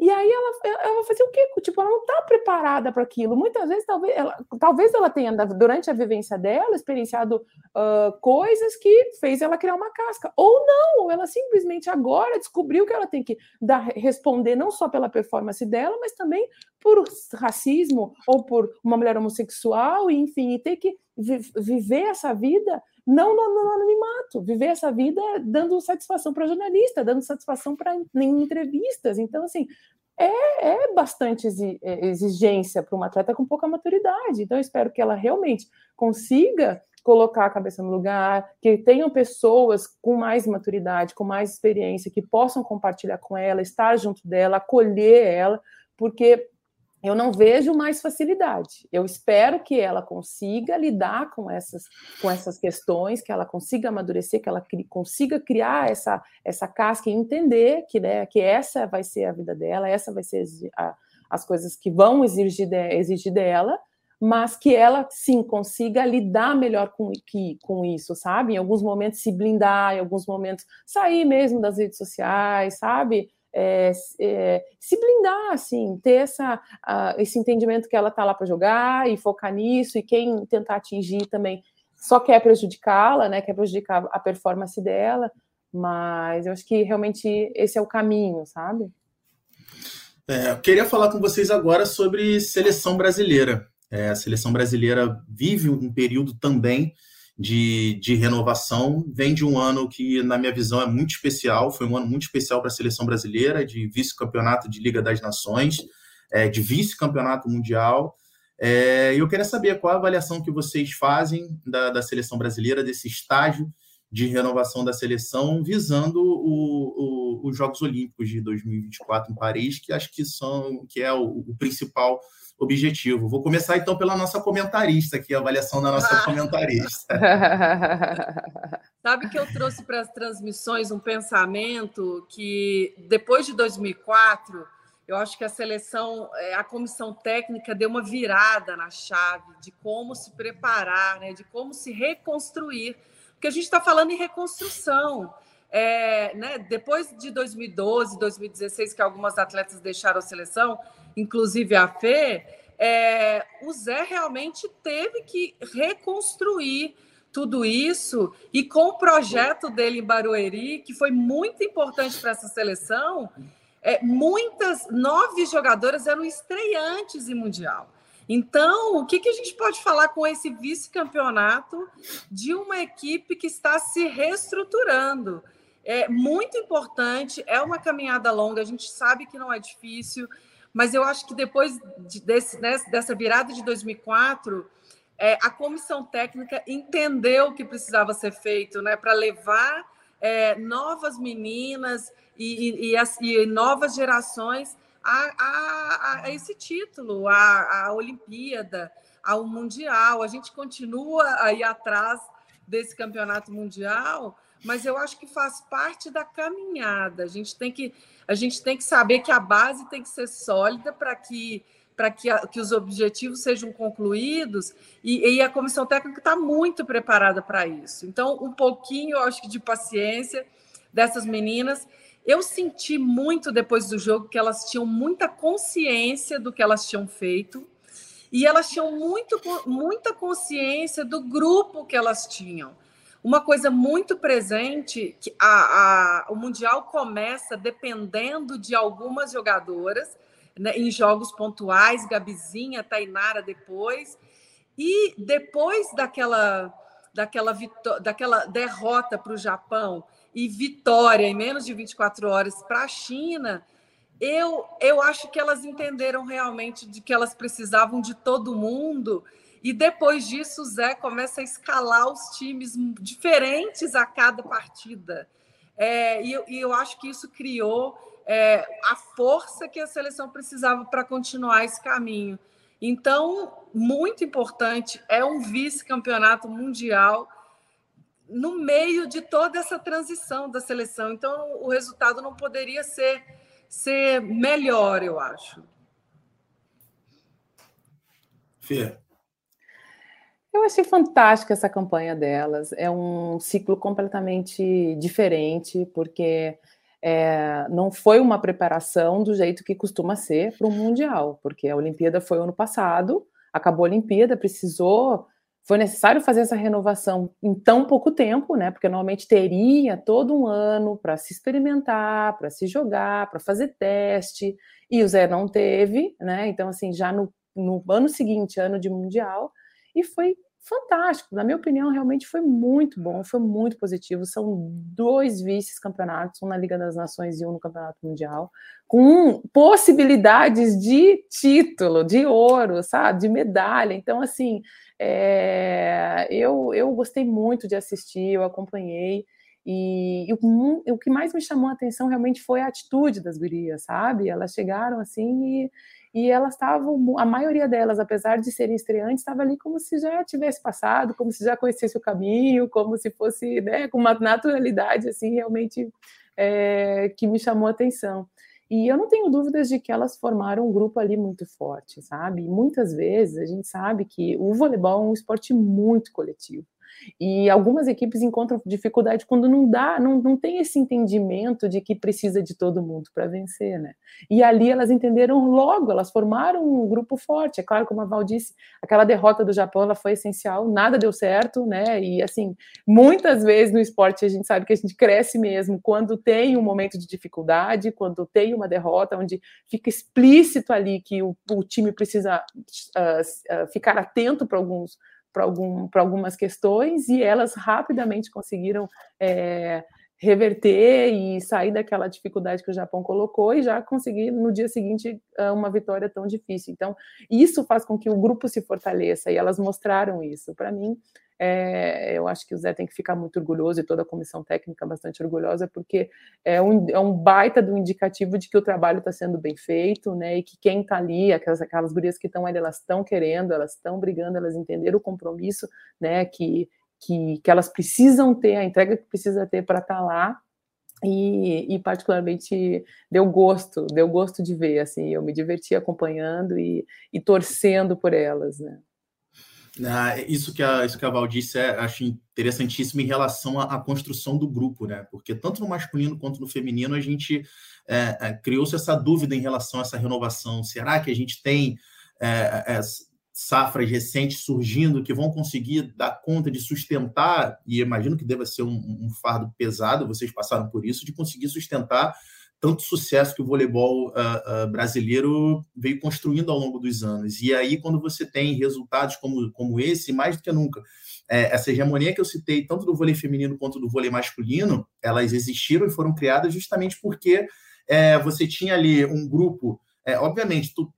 e aí ela, ela vai fazer o quê? Tipo, ela não está preparada para aquilo. Muitas vezes, talvez ela, talvez ela tenha, durante a vivência dela, experienciado uh, coisas que fez ela criar uma casca. Ou não, ela simplesmente agora descobriu que ela tem que dar, responder não só pela performance dela, mas também por racismo ou por uma mulher homossexual, enfim, e ter que vi viver essa vida não no, no anonimato, viver essa vida dando satisfação para jornalista, dando satisfação para em entrevistas. Então, assim, é, é bastante é, exigência para uma atleta com pouca maturidade. Então, eu espero que ela realmente consiga colocar a cabeça no lugar, que tenham pessoas com mais maturidade, com mais experiência, que possam compartilhar com ela, estar junto dela, acolher ela, porque eu não vejo mais facilidade. Eu espero que ela consiga lidar com essas, com essas questões, que ela consiga amadurecer, que ela cri, consiga criar essa, essa casca e entender que, né, que essa vai ser a vida dela, essa vai ser a, as coisas que vão exigir, de, exigir dela, mas que ela sim consiga lidar melhor com, que, com isso, sabe? Em alguns momentos se blindar, em alguns momentos sair mesmo das redes sociais, sabe? É, é, se blindar, assim, ter essa, esse entendimento que ela está lá para jogar e focar nisso, e quem tentar atingir também só quer prejudicá-la, né, quer prejudicar a performance dela, mas eu acho que realmente esse é o caminho, sabe? É, eu queria falar com vocês agora sobre seleção brasileira. É, a seleção brasileira vive um período também de, de renovação. Vem de um ano que, na minha visão, é muito especial. Foi um ano muito especial para a seleção brasileira, de vice-campeonato de Liga das Nações, é, de vice-campeonato mundial. É, eu queria saber qual a avaliação que vocês fazem da, da seleção brasileira, desse estágio de renovação da seleção, visando o, o, os Jogos Olímpicos de 2024 em Paris, que acho que são que é o, o principal objetivo. Vou começar então pela nossa comentarista aqui, a avaliação da nossa comentarista. Sabe que eu trouxe para as transmissões um pensamento que depois de 2004, eu acho que a seleção, é, a comissão técnica deu uma virada na chave de como se preparar, né, de como se reconstruir, porque a gente está falando em reconstrução. É, né, depois de 2012, 2016, que algumas atletas deixaram a seleção, inclusive a Fê, é, o Zé realmente teve que reconstruir tudo isso e com o projeto dele em Barueri, que foi muito importante para essa seleção, é, muitas nove jogadoras eram estreantes em mundial. Então, o que, que a gente pode falar com esse vice-campeonato de uma equipe que está se reestruturando? É muito importante, é uma caminhada longa, a gente sabe que não é difícil, mas eu acho que depois de, desse, dessa virada de 2004, é, a comissão técnica entendeu o que precisava ser feito né, para levar é, novas meninas e, e, e, e, novas gerações a, a, a esse título, a, a Olimpíada, ao Mundial. A gente continua aí atrás desse campeonato mundial, mas eu acho que faz parte da caminhada. A gente tem que, a gente tem que saber que a base tem que ser sólida para que para que, que, os objetivos sejam concluídos, e, e a comissão técnica está muito preparada para isso. Então, um pouquinho, eu acho que, de paciência dessas meninas. Eu senti muito depois do jogo que elas tinham muita consciência do que elas tinham feito, e elas tinham muito, muita consciência do grupo que elas tinham. Uma coisa muito presente, que a, a, o Mundial começa dependendo de algumas jogadoras, né, em jogos pontuais, Gabizinha, Tainara depois, e depois daquela, daquela, daquela derrota para o Japão e vitória em menos de 24 horas para a China, eu, eu acho que elas entenderam realmente de que elas precisavam de todo mundo e depois disso, o Zé começa a escalar os times diferentes a cada partida. É, e, eu, e, eu acho que isso criou é, a força que a seleção precisava para continuar esse caminho. Então, muito importante, é um vice-campeonato mundial no meio de toda essa transição da seleção. Então, o resultado não poderia ser, ser melhor, eu acho. Fê. Eu achei fantástica essa campanha delas. É um ciclo completamente diferente, porque é, não foi uma preparação do jeito que costuma ser para o Mundial, porque a Olimpíada foi ano passado, acabou a Olimpíada, precisou, foi necessário fazer essa renovação em tão pouco tempo, né? Porque normalmente teria todo um ano para se experimentar, para se jogar, para fazer teste, e o Zé não teve, né? Então, assim, já no, no ano seguinte, ano de Mundial, e foi fantástico. Na minha opinião, realmente foi muito bom, foi muito positivo. São dois vices-campeonatos, um na Liga das Nações e um no Campeonato Mundial, com possibilidades de título, de ouro, sabe, de medalha. Então, assim, é... eu, eu gostei muito de assistir, eu acompanhei. E, e o, o, que mais me chamou a atenção realmente foi a atitude das gurias, sabe? Elas chegaram assim e, e elas estavam, a maioria delas, apesar de serem estreantes, estava ali como se já tivesse passado, como se já conhecesse o caminho, como se fosse, né, com uma naturalidade, assim, realmente é, que me chamou a atenção. E eu não tenho dúvidas de que elas formaram um grupo ali muito forte, sabe? Muitas vezes a gente sabe que o voleibol é um esporte muito coletivo. E algumas equipes encontram dificuldade quando não dá, não, não tem esse entendimento de que precisa de todo mundo para vencer, né? E ali elas entenderam logo, elas formaram um grupo forte. É claro, como a Val disse, aquela derrota do Japão ela foi essencial, nada deu certo, né? E assim, muitas vezes no esporte a gente sabe que a gente cresce mesmo quando tem um momento de dificuldade, quando tem uma derrota, onde fica explícito ali que o, o time precisa uh, uh, ficar atento para alguns para algum, algumas questões e elas rapidamente conseguiram é, reverter e sair daquela dificuldade que o Japão colocou e já conseguir no dia seguinte uma vitória tão difícil. Então, isso faz com que o grupo se fortaleça e elas mostraram isso. Para mim, é, eu acho que o Zé tem que ficar muito orgulhoso e toda a comissão técnica bastante orgulhosa, porque é um, é um baita do indicativo de que o trabalho está sendo bem feito, né? E que quem está ali, aquelas, aquelas gurias que estão ali, elas estão querendo, elas estão brigando, elas entenderam o compromisso, né? Que, que, que elas precisam ter, a entrega que precisa ter para estar tá lá. E, e, particularmente deu gosto, deu gosto de ver, assim, eu me diverti acompanhando e, e torcendo por elas, né? Ah, isso que a, isso que a Val disse é, acho interessantíssimo em relação à, à, construção do grupo, né? Porque tanto no masculino quanto no feminino a gente é, é, criou-se essa dúvida em relação a essa renovação. Será que a gente tem é, é safras recentes surgindo que vão conseguir dar conta de sustentar? E imagino que deva ser um, um fardo pesado, vocês passaram por isso, de conseguir sustentar tanto sucesso que o voleibol uh, uh, brasileiro veio construindo ao longo dos anos. E aí, quando você tem resultados como, como esse, mais do que nunca, é, essa hegemonia que eu citei, tanto do vôlei feminino quanto do vôlei masculino, elas existiram e foram criadas justamente porque é, você tinha ali um grupo, é, obviamente, tu,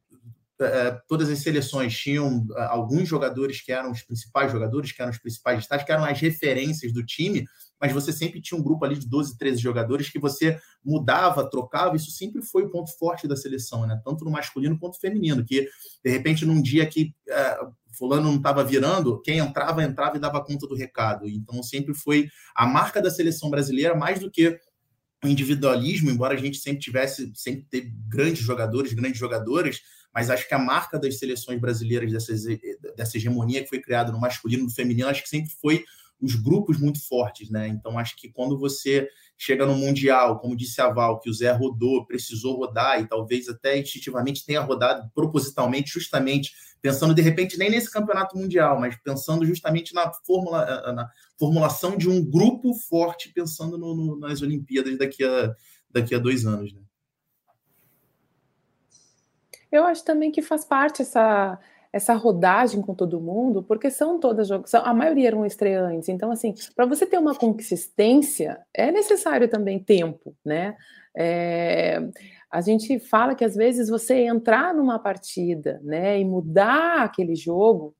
é, todas as seleções tinham é, alguns jogadores que eram os principais jogadores, que eram os principais destaques, que eram as referências do time, mas você sempre tinha um grupo ali de 12, 13 jogadores que você mudava, trocava, isso sempre foi o ponto forte da seleção, né? Tanto no masculino quanto no feminino, que de repente num dia que é, fulano não estava virando, quem entrava, entrava e dava conta do recado. Então sempre foi a marca da seleção brasileira, mais do que o individualismo, embora a gente sempre tivesse, sempre ter grandes jogadores, grandes jogadoras, mas acho que a marca das seleções brasileiras, dessa, dessa hegemonia que foi criada no masculino e no feminino, acho que sempre foi os grupos muito fortes, né? Então acho que quando você chega no Mundial, como disse a Val, que o Zé rodou, precisou rodar e talvez até instintivamente tenha rodado propositalmente, justamente pensando de repente nem nesse campeonato mundial, mas pensando justamente na, formula, eh, eh, na formulação de um grupo forte, pensando no, no, nas Olimpíadas daqui a, daqui a dois anos, né? Eu acho também que faz parte essa essa rodagem com todo mundo, porque são todas jogos, a maioria eram estreantes. Então, assim, para você ter uma consistência, é necessário também tempo, né? É, a gente fala que às vezes você entrar numa partida, né, e mudar aquele jogo,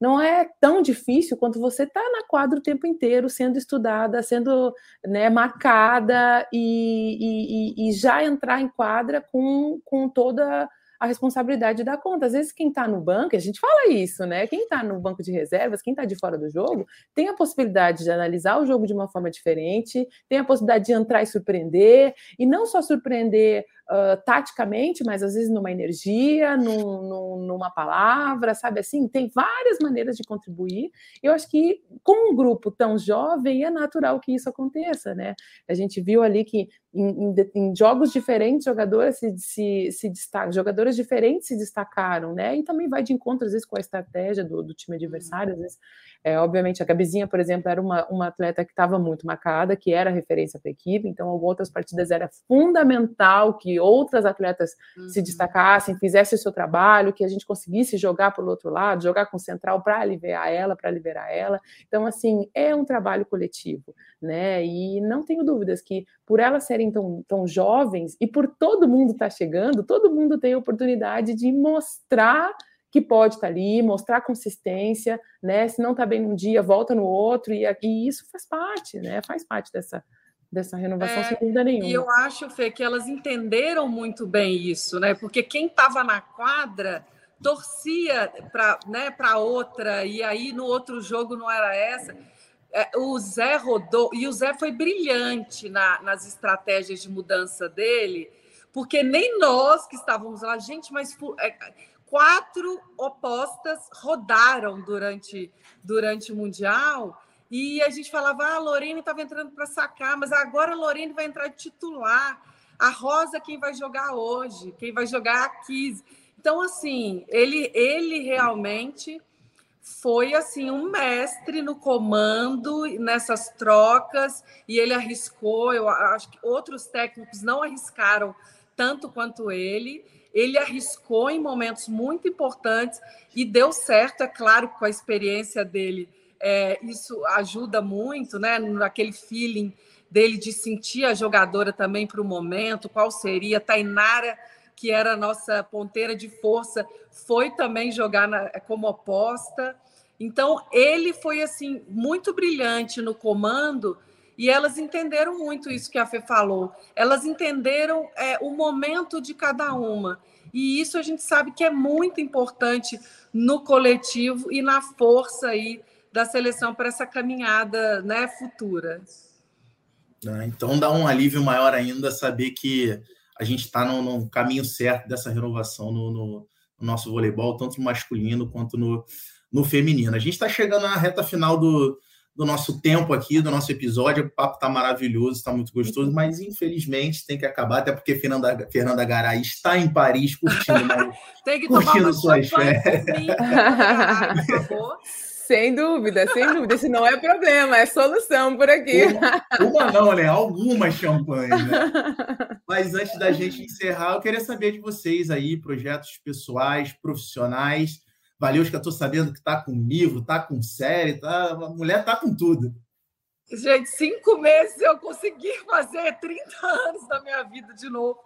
não é tão difícil quanto você estar tá na quadra o tempo inteiro sendo estudada, sendo né, marcada e, e, e, já entrar em quadra com, com toda a responsabilidade de dar conta. Às vezes, quem está no banco, a gente fala isso, né? Quem está no banco de reservas, quem está de fora do jogo, tem a possibilidade de analisar o jogo de uma forma diferente, tem a possibilidade de entrar e surpreender, e não só surpreender uh, taticamente, mas às vezes numa energia, num, num, numa palavra, sabe assim? Tem várias maneiras de contribuir. Eu acho que com um grupo tão jovem é natural que isso aconteça, né? A gente viu ali que em, em, em jogos diferentes, jogadores se, se, se destacam, jogadores diferentes se destacaram, né? E também vai de encontro, às vezes, com a estratégia do, do time adversário, às vezes é, obviamente, a Gabizinha, por exemplo, era uma, uma atleta que estava muito marcada, que era referência para a equipe, então, em outras partidas era fundamental que outras atletas uhum. se destacassem, fizessem o seu trabalho, que a gente conseguisse jogar pelo outro lado, jogar com o central para aliviar ela, para liberar ela. Então, assim, é um trabalho coletivo, né? E não tenho dúvidas que, por elas serem tão, tão jovens e por todo mundo estar tá chegando, todo mundo tem a oportunidade de mostrar que pode estar ali, mostrar consistência, né? Se não está bem num dia, volta no outro, e, e, isso faz parte, né? Faz parte dessa, dessa renovação, é, sem dúvida nenhuma. E eu acho, Fê, que elas entenderam muito bem isso, né? Porque quem estava na quadra torcia para né, outra, e aí no outro jogo não era essa. É, o Zé rodou, e o Zé foi brilhante na, nas estratégias de mudança dele, porque nem nós que estávamos lá, gente, mas é, quatro opostas rodaram durante, durante o Mundial. E a gente falava, ah, a Lorene estava entrando para sacar, mas agora a Lorene vai entrar de titular. A Rosa, quem vai jogar hoje? Quem vai jogar a Kiz. Então, assim, ele, ele realmente foi assim um mestre no comando nessas trocas e ele arriscou. Eu acho que outros técnicos não arriscaram tanto quanto ele ele arriscou em momentos muito importantes e deu certo, é claro, com a experiência dele. É, isso ajuda muito, né? Naquele feeling dele de sentir a jogadora também para o momento, qual seria. Tainara, que era a nossa ponteira de força, foi também jogar na, como oposta. Então, ele foi assim muito brilhante no comando e elas entenderam muito isso que a Fê falou. Elas entenderam é, o momento de cada uma. E isso a gente sabe que é muito importante no coletivo e na força aí da seleção para essa caminhada né, futura. Ah, então dá um alívio maior ainda saber que a gente está no, no, caminho certo dessa renovação no, no, no, nosso voleibol, tanto no masculino quanto no, no feminino. A gente está chegando na reta final do, do nosso tempo aqui, do nosso episódio. O papo está maravilhoso, está muito gostoso, mas infelizmente tem que acabar, até porque Fernanda, Fernanda Garay está em Paris curtindo, né? tem que curtindo suas férias. Sem dúvida, sem dúvida. Isso não é problema, é solução por aqui. Uma, uma não, né? Algumas champanhes, né? Mas antes da gente encerrar, eu queria saber de vocês aí, projetos pessoais, profissionais, Valeu, que eu estou sabendo que está com livro, está com série, tá, a mulher está com tudo. Gente, cinco meses eu consegui fazer 30 anos da minha vida de novo.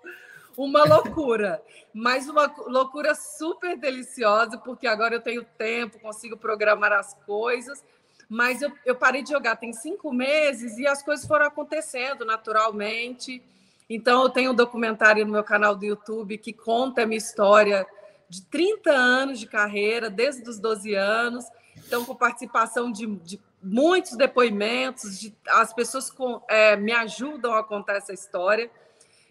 Uma loucura, mas uma loucura super deliciosa, porque agora eu tenho tempo, consigo programar as coisas. Mas eu, eu parei de jogar tem cinco meses e as coisas foram acontecendo naturalmente. Então, eu tenho um documentário no meu canal do YouTube que conta a minha história de 30 anos de carreira, desde os 12 anos, então com participação de, de muitos depoimentos, de, as pessoas com, é, me ajudam a contar essa história.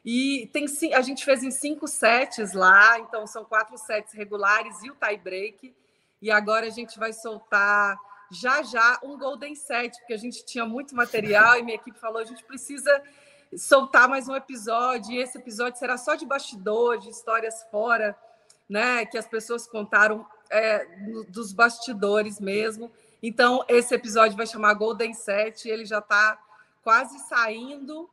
E tem, a gente fez em cinco sets lá, então são quatro sets regulares e o tie break. E agora a gente vai soltar já já um Golden Set, porque a gente tinha muito material e minha equipe falou: a gente precisa soltar mais um episódio, e esse episódio será só de bastidor, de histórias fora né, que as pessoas contaram é, dos bastidores mesmo. Então, esse episódio vai chamar Golden Set, ele já está quase saindo.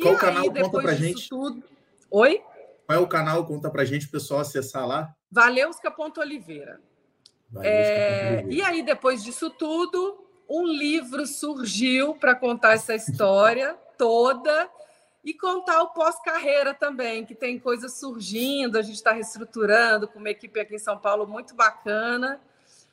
Qual e canal aí, conta pra gente? Tudo... Oi? Qual é o canal? Conta pra gente, o pessoal acessar lá. Valeusca.oliveira. É... E aí, depois disso tudo, um livro surgiu para contar essa história toda e contar o pós-carreira também, que tem coisas surgindo, a gente está reestruturando com uma equipe aqui em São Paulo muito bacana.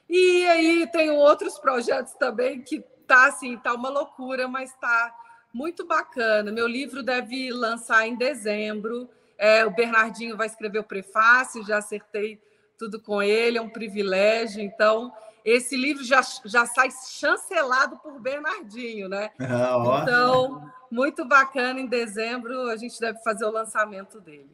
E aí tem outros projetos também que tá assim, tá uma loucura, mas tá muito bacana. Meu livro deve lançar em dezembro É, o Bernardinho vai escrever o prefácio, já acertei tudo com ele, é um privilégio. Então, esse livro já, já sai chancelado por Bernardinho, né? Ah, então, muito bacana. Em dezembro, a gente deve fazer o lançamento dele.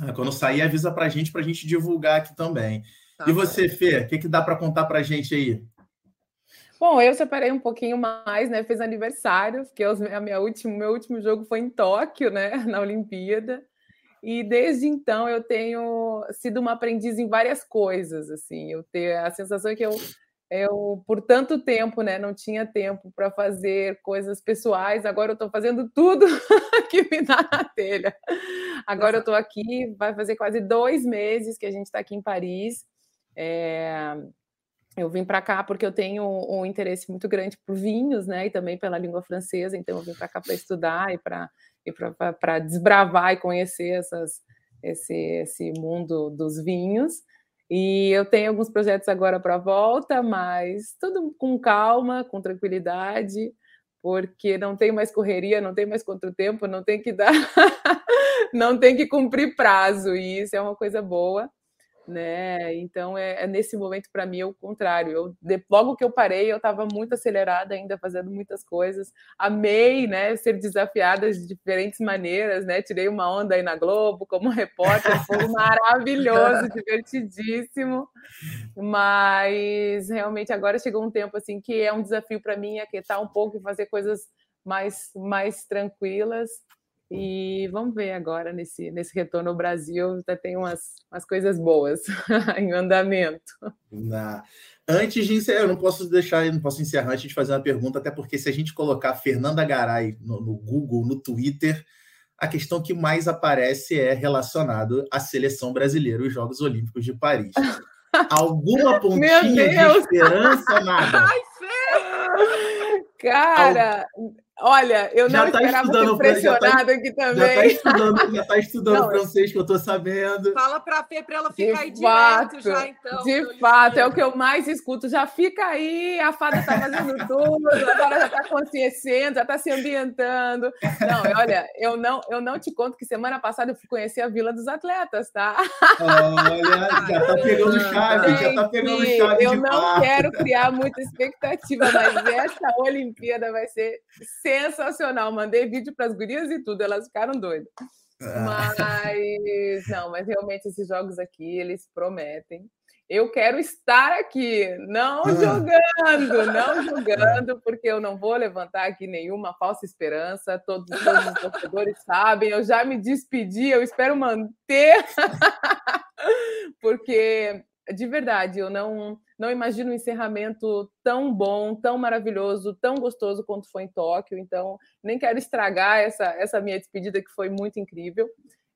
Ah, quando sair, avisa para a gente, para a gente divulgar aqui também. Tá e você, Fê, o que, que dá para contar para a gente aí? Bom, eu separei um pouquinho mais, né? Fiz aniversário, porque a minha última, meu último jogo foi em Tóquio, né? Na Olimpíada. E desde então eu tenho sido uma aprendiz em várias coisas, assim. Eu tenho a sensação é que eu, eu por tanto tempo, né, não tinha tempo para fazer coisas pessoais. Agora eu estou fazendo tudo que me dá na telha. Agora eu estou aqui, vai fazer quase dois meses que a gente está aqui em Paris. É, eu vim para cá porque eu tenho um interesse muito grande por vinhos, né, e também pela língua francesa. Então eu vim para cá para estudar e para e para desbravar e conhecer essas, esse, esse mundo dos vinhos. E eu tenho alguns projetos agora para a volta, mas tudo com calma, com tranquilidade, porque não tem mais correria, não tem mais contratempo, não tem que dar, não tem que cumprir prazo, e isso é uma coisa boa né? Então é, é nesse momento para mim é o contrário. Eu de, logo que eu parei, eu estava muito acelerada ainda fazendo muitas coisas. Amei, né, ser desafiada de diferentes maneiras, né? Tirei uma onda aí na Globo como repórter, foi maravilhoso, divertidíssimo. Mas realmente agora chegou um tempo assim que é um desafio para mim aquietar um pouco e fazer coisas mais mais tranquilas e vamos ver agora nesse, nesse retorno ao Brasil, já tem umas, umas coisas boas em andamento. Na... Antes de encerrar, eu não posso deixar, não posso encerrar antes de fazer uma pergunta, até porque se a gente colocar Fernanda Garay no, no Google, no Twitter, a questão que mais aparece é relacionado à seleção brasileira, os Jogos Olímpicos de Paris. Alguma pontinha de esperança, nada? Ai! Cara, Olha, eu não tá esperava ser pressionada tá, aqui também. Já está estudando, já tá estudando não, francês, que eu estou sabendo. Fala para a Fê para ela ficar de aí fato, já, então. De fato, é o que eu mais escuto. Já fica aí, a fada está fazendo tudo, agora já está consciência, já está se ambientando. Não, olha, eu não, eu não te conto que semana passada eu fui conhecer a Vila dos Atletas, tá? Olha, já está pegando chave, Gente, já está pegando chave Eu não quero criar muita expectativa, mas essa Olimpíada vai ser sensacional. Mandei vídeo para as gurias e tudo, elas ficaram doidas. Ah. Mas não, mas realmente esses jogos aqui eles prometem. Eu quero estar aqui, não ah. jogando, não jogando, porque eu não vou levantar aqui nenhuma falsa esperança. Todos, todos os torcedores sabem, eu já me despedi, eu espero manter, porque de verdade eu não não imagino um encerramento tão bom, tão maravilhoso, tão gostoso quanto foi em Tóquio. Então, nem quero estragar essa, essa minha despedida, que foi muito incrível.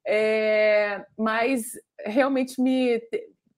É, mas realmente me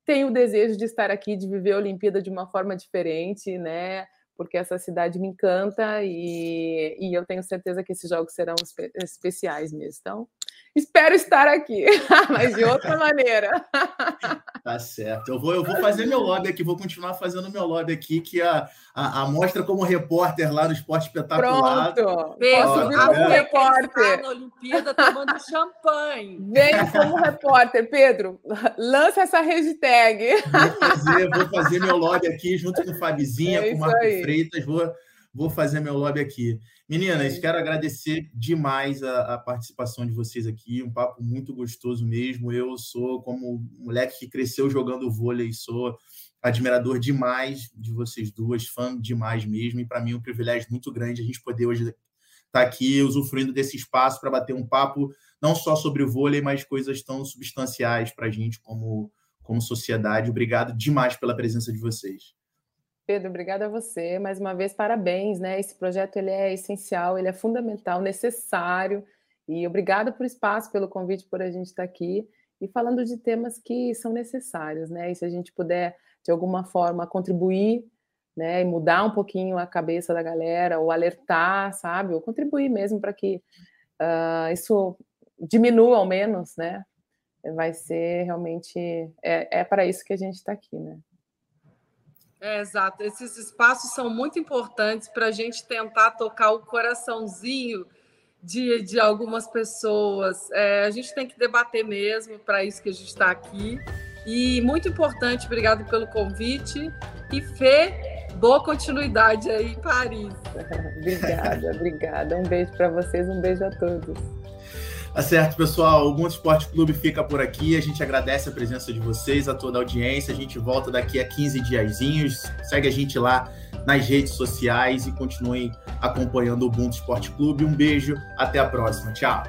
tenho o desejo de estar aqui, de viver a Olimpíada de uma forma diferente, né? Porque essa cidade me encanta e, e eu tenho certeza que esses jogos serão espe especiais mesmo. Então, espero estar aqui, mas de outra maneira. Tá certo. Eu vou, eu vou fazer meu lobby aqui, vou continuar fazendo meu lobby aqui, que a, a, a mostra como repórter lá no Esporte Espetacular. Pronto. Posso vir como repórter. na Olimpíada tomando champanhe. Vem como repórter, Pedro. Lança essa hashtag. Vou fazer, vou fazer meu lobby aqui junto com o Fabizinha, é com o Marco aí. Freitas. Vou, vou fazer meu lobby aqui. Meninas, quero agradecer demais a, a, participação de vocês aqui, um papo muito gostoso mesmo. Eu sou, como moleque que cresceu jogando vôlei, sou admirador demais de vocês duas, fã demais mesmo, e para mim é um privilégio muito grande a gente poder hoje estar tá aqui usufruindo desse espaço para bater um papo não só sobre vôlei, mas coisas tão substanciais para a gente como, como sociedade. Obrigado demais pela presença de vocês. Pedro, obrigada a você. Mais uma vez, parabéns, né? Esse projeto ele é essencial, ele é fundamental, necessário. E obrigada por espaço, pelo convite, por a gente estar aqui e falando de temas que são necessários, né? E se a gente puder, de alguma forma, contribuir, né? E mudar um pouquinho a cabeça da galera, ou alertar, sabe? Ou contribuir mesmo para que uh, isso diminua ao menos, né? Vai ser realmente. É, é para isso que a gente está aqui, né? É, exato. Esses espaços são muito importantes para a gente tentar tocar o coraçãozinho de, de algumas pessoas. É, a gente tem que debater mesmo, para isso que a gente está aqui. E muito importante, obrigado pelo convite. E Fê, boa continuidade aí em Paris. obrigada, obrigada. Um beijo para vocês, um beijo a todos. Tá certo, pessoal. O Mundo Esporte Clube fica por aqui. A gente agradece a presença de vocês, a toda a audiência. A gente volta daqui a 15 diazinhos. Segue a gente lá nas redes sociais e continuem acompanhando o Ubuntu Esporte Clube. Um beijo, até a próxima. Tchau.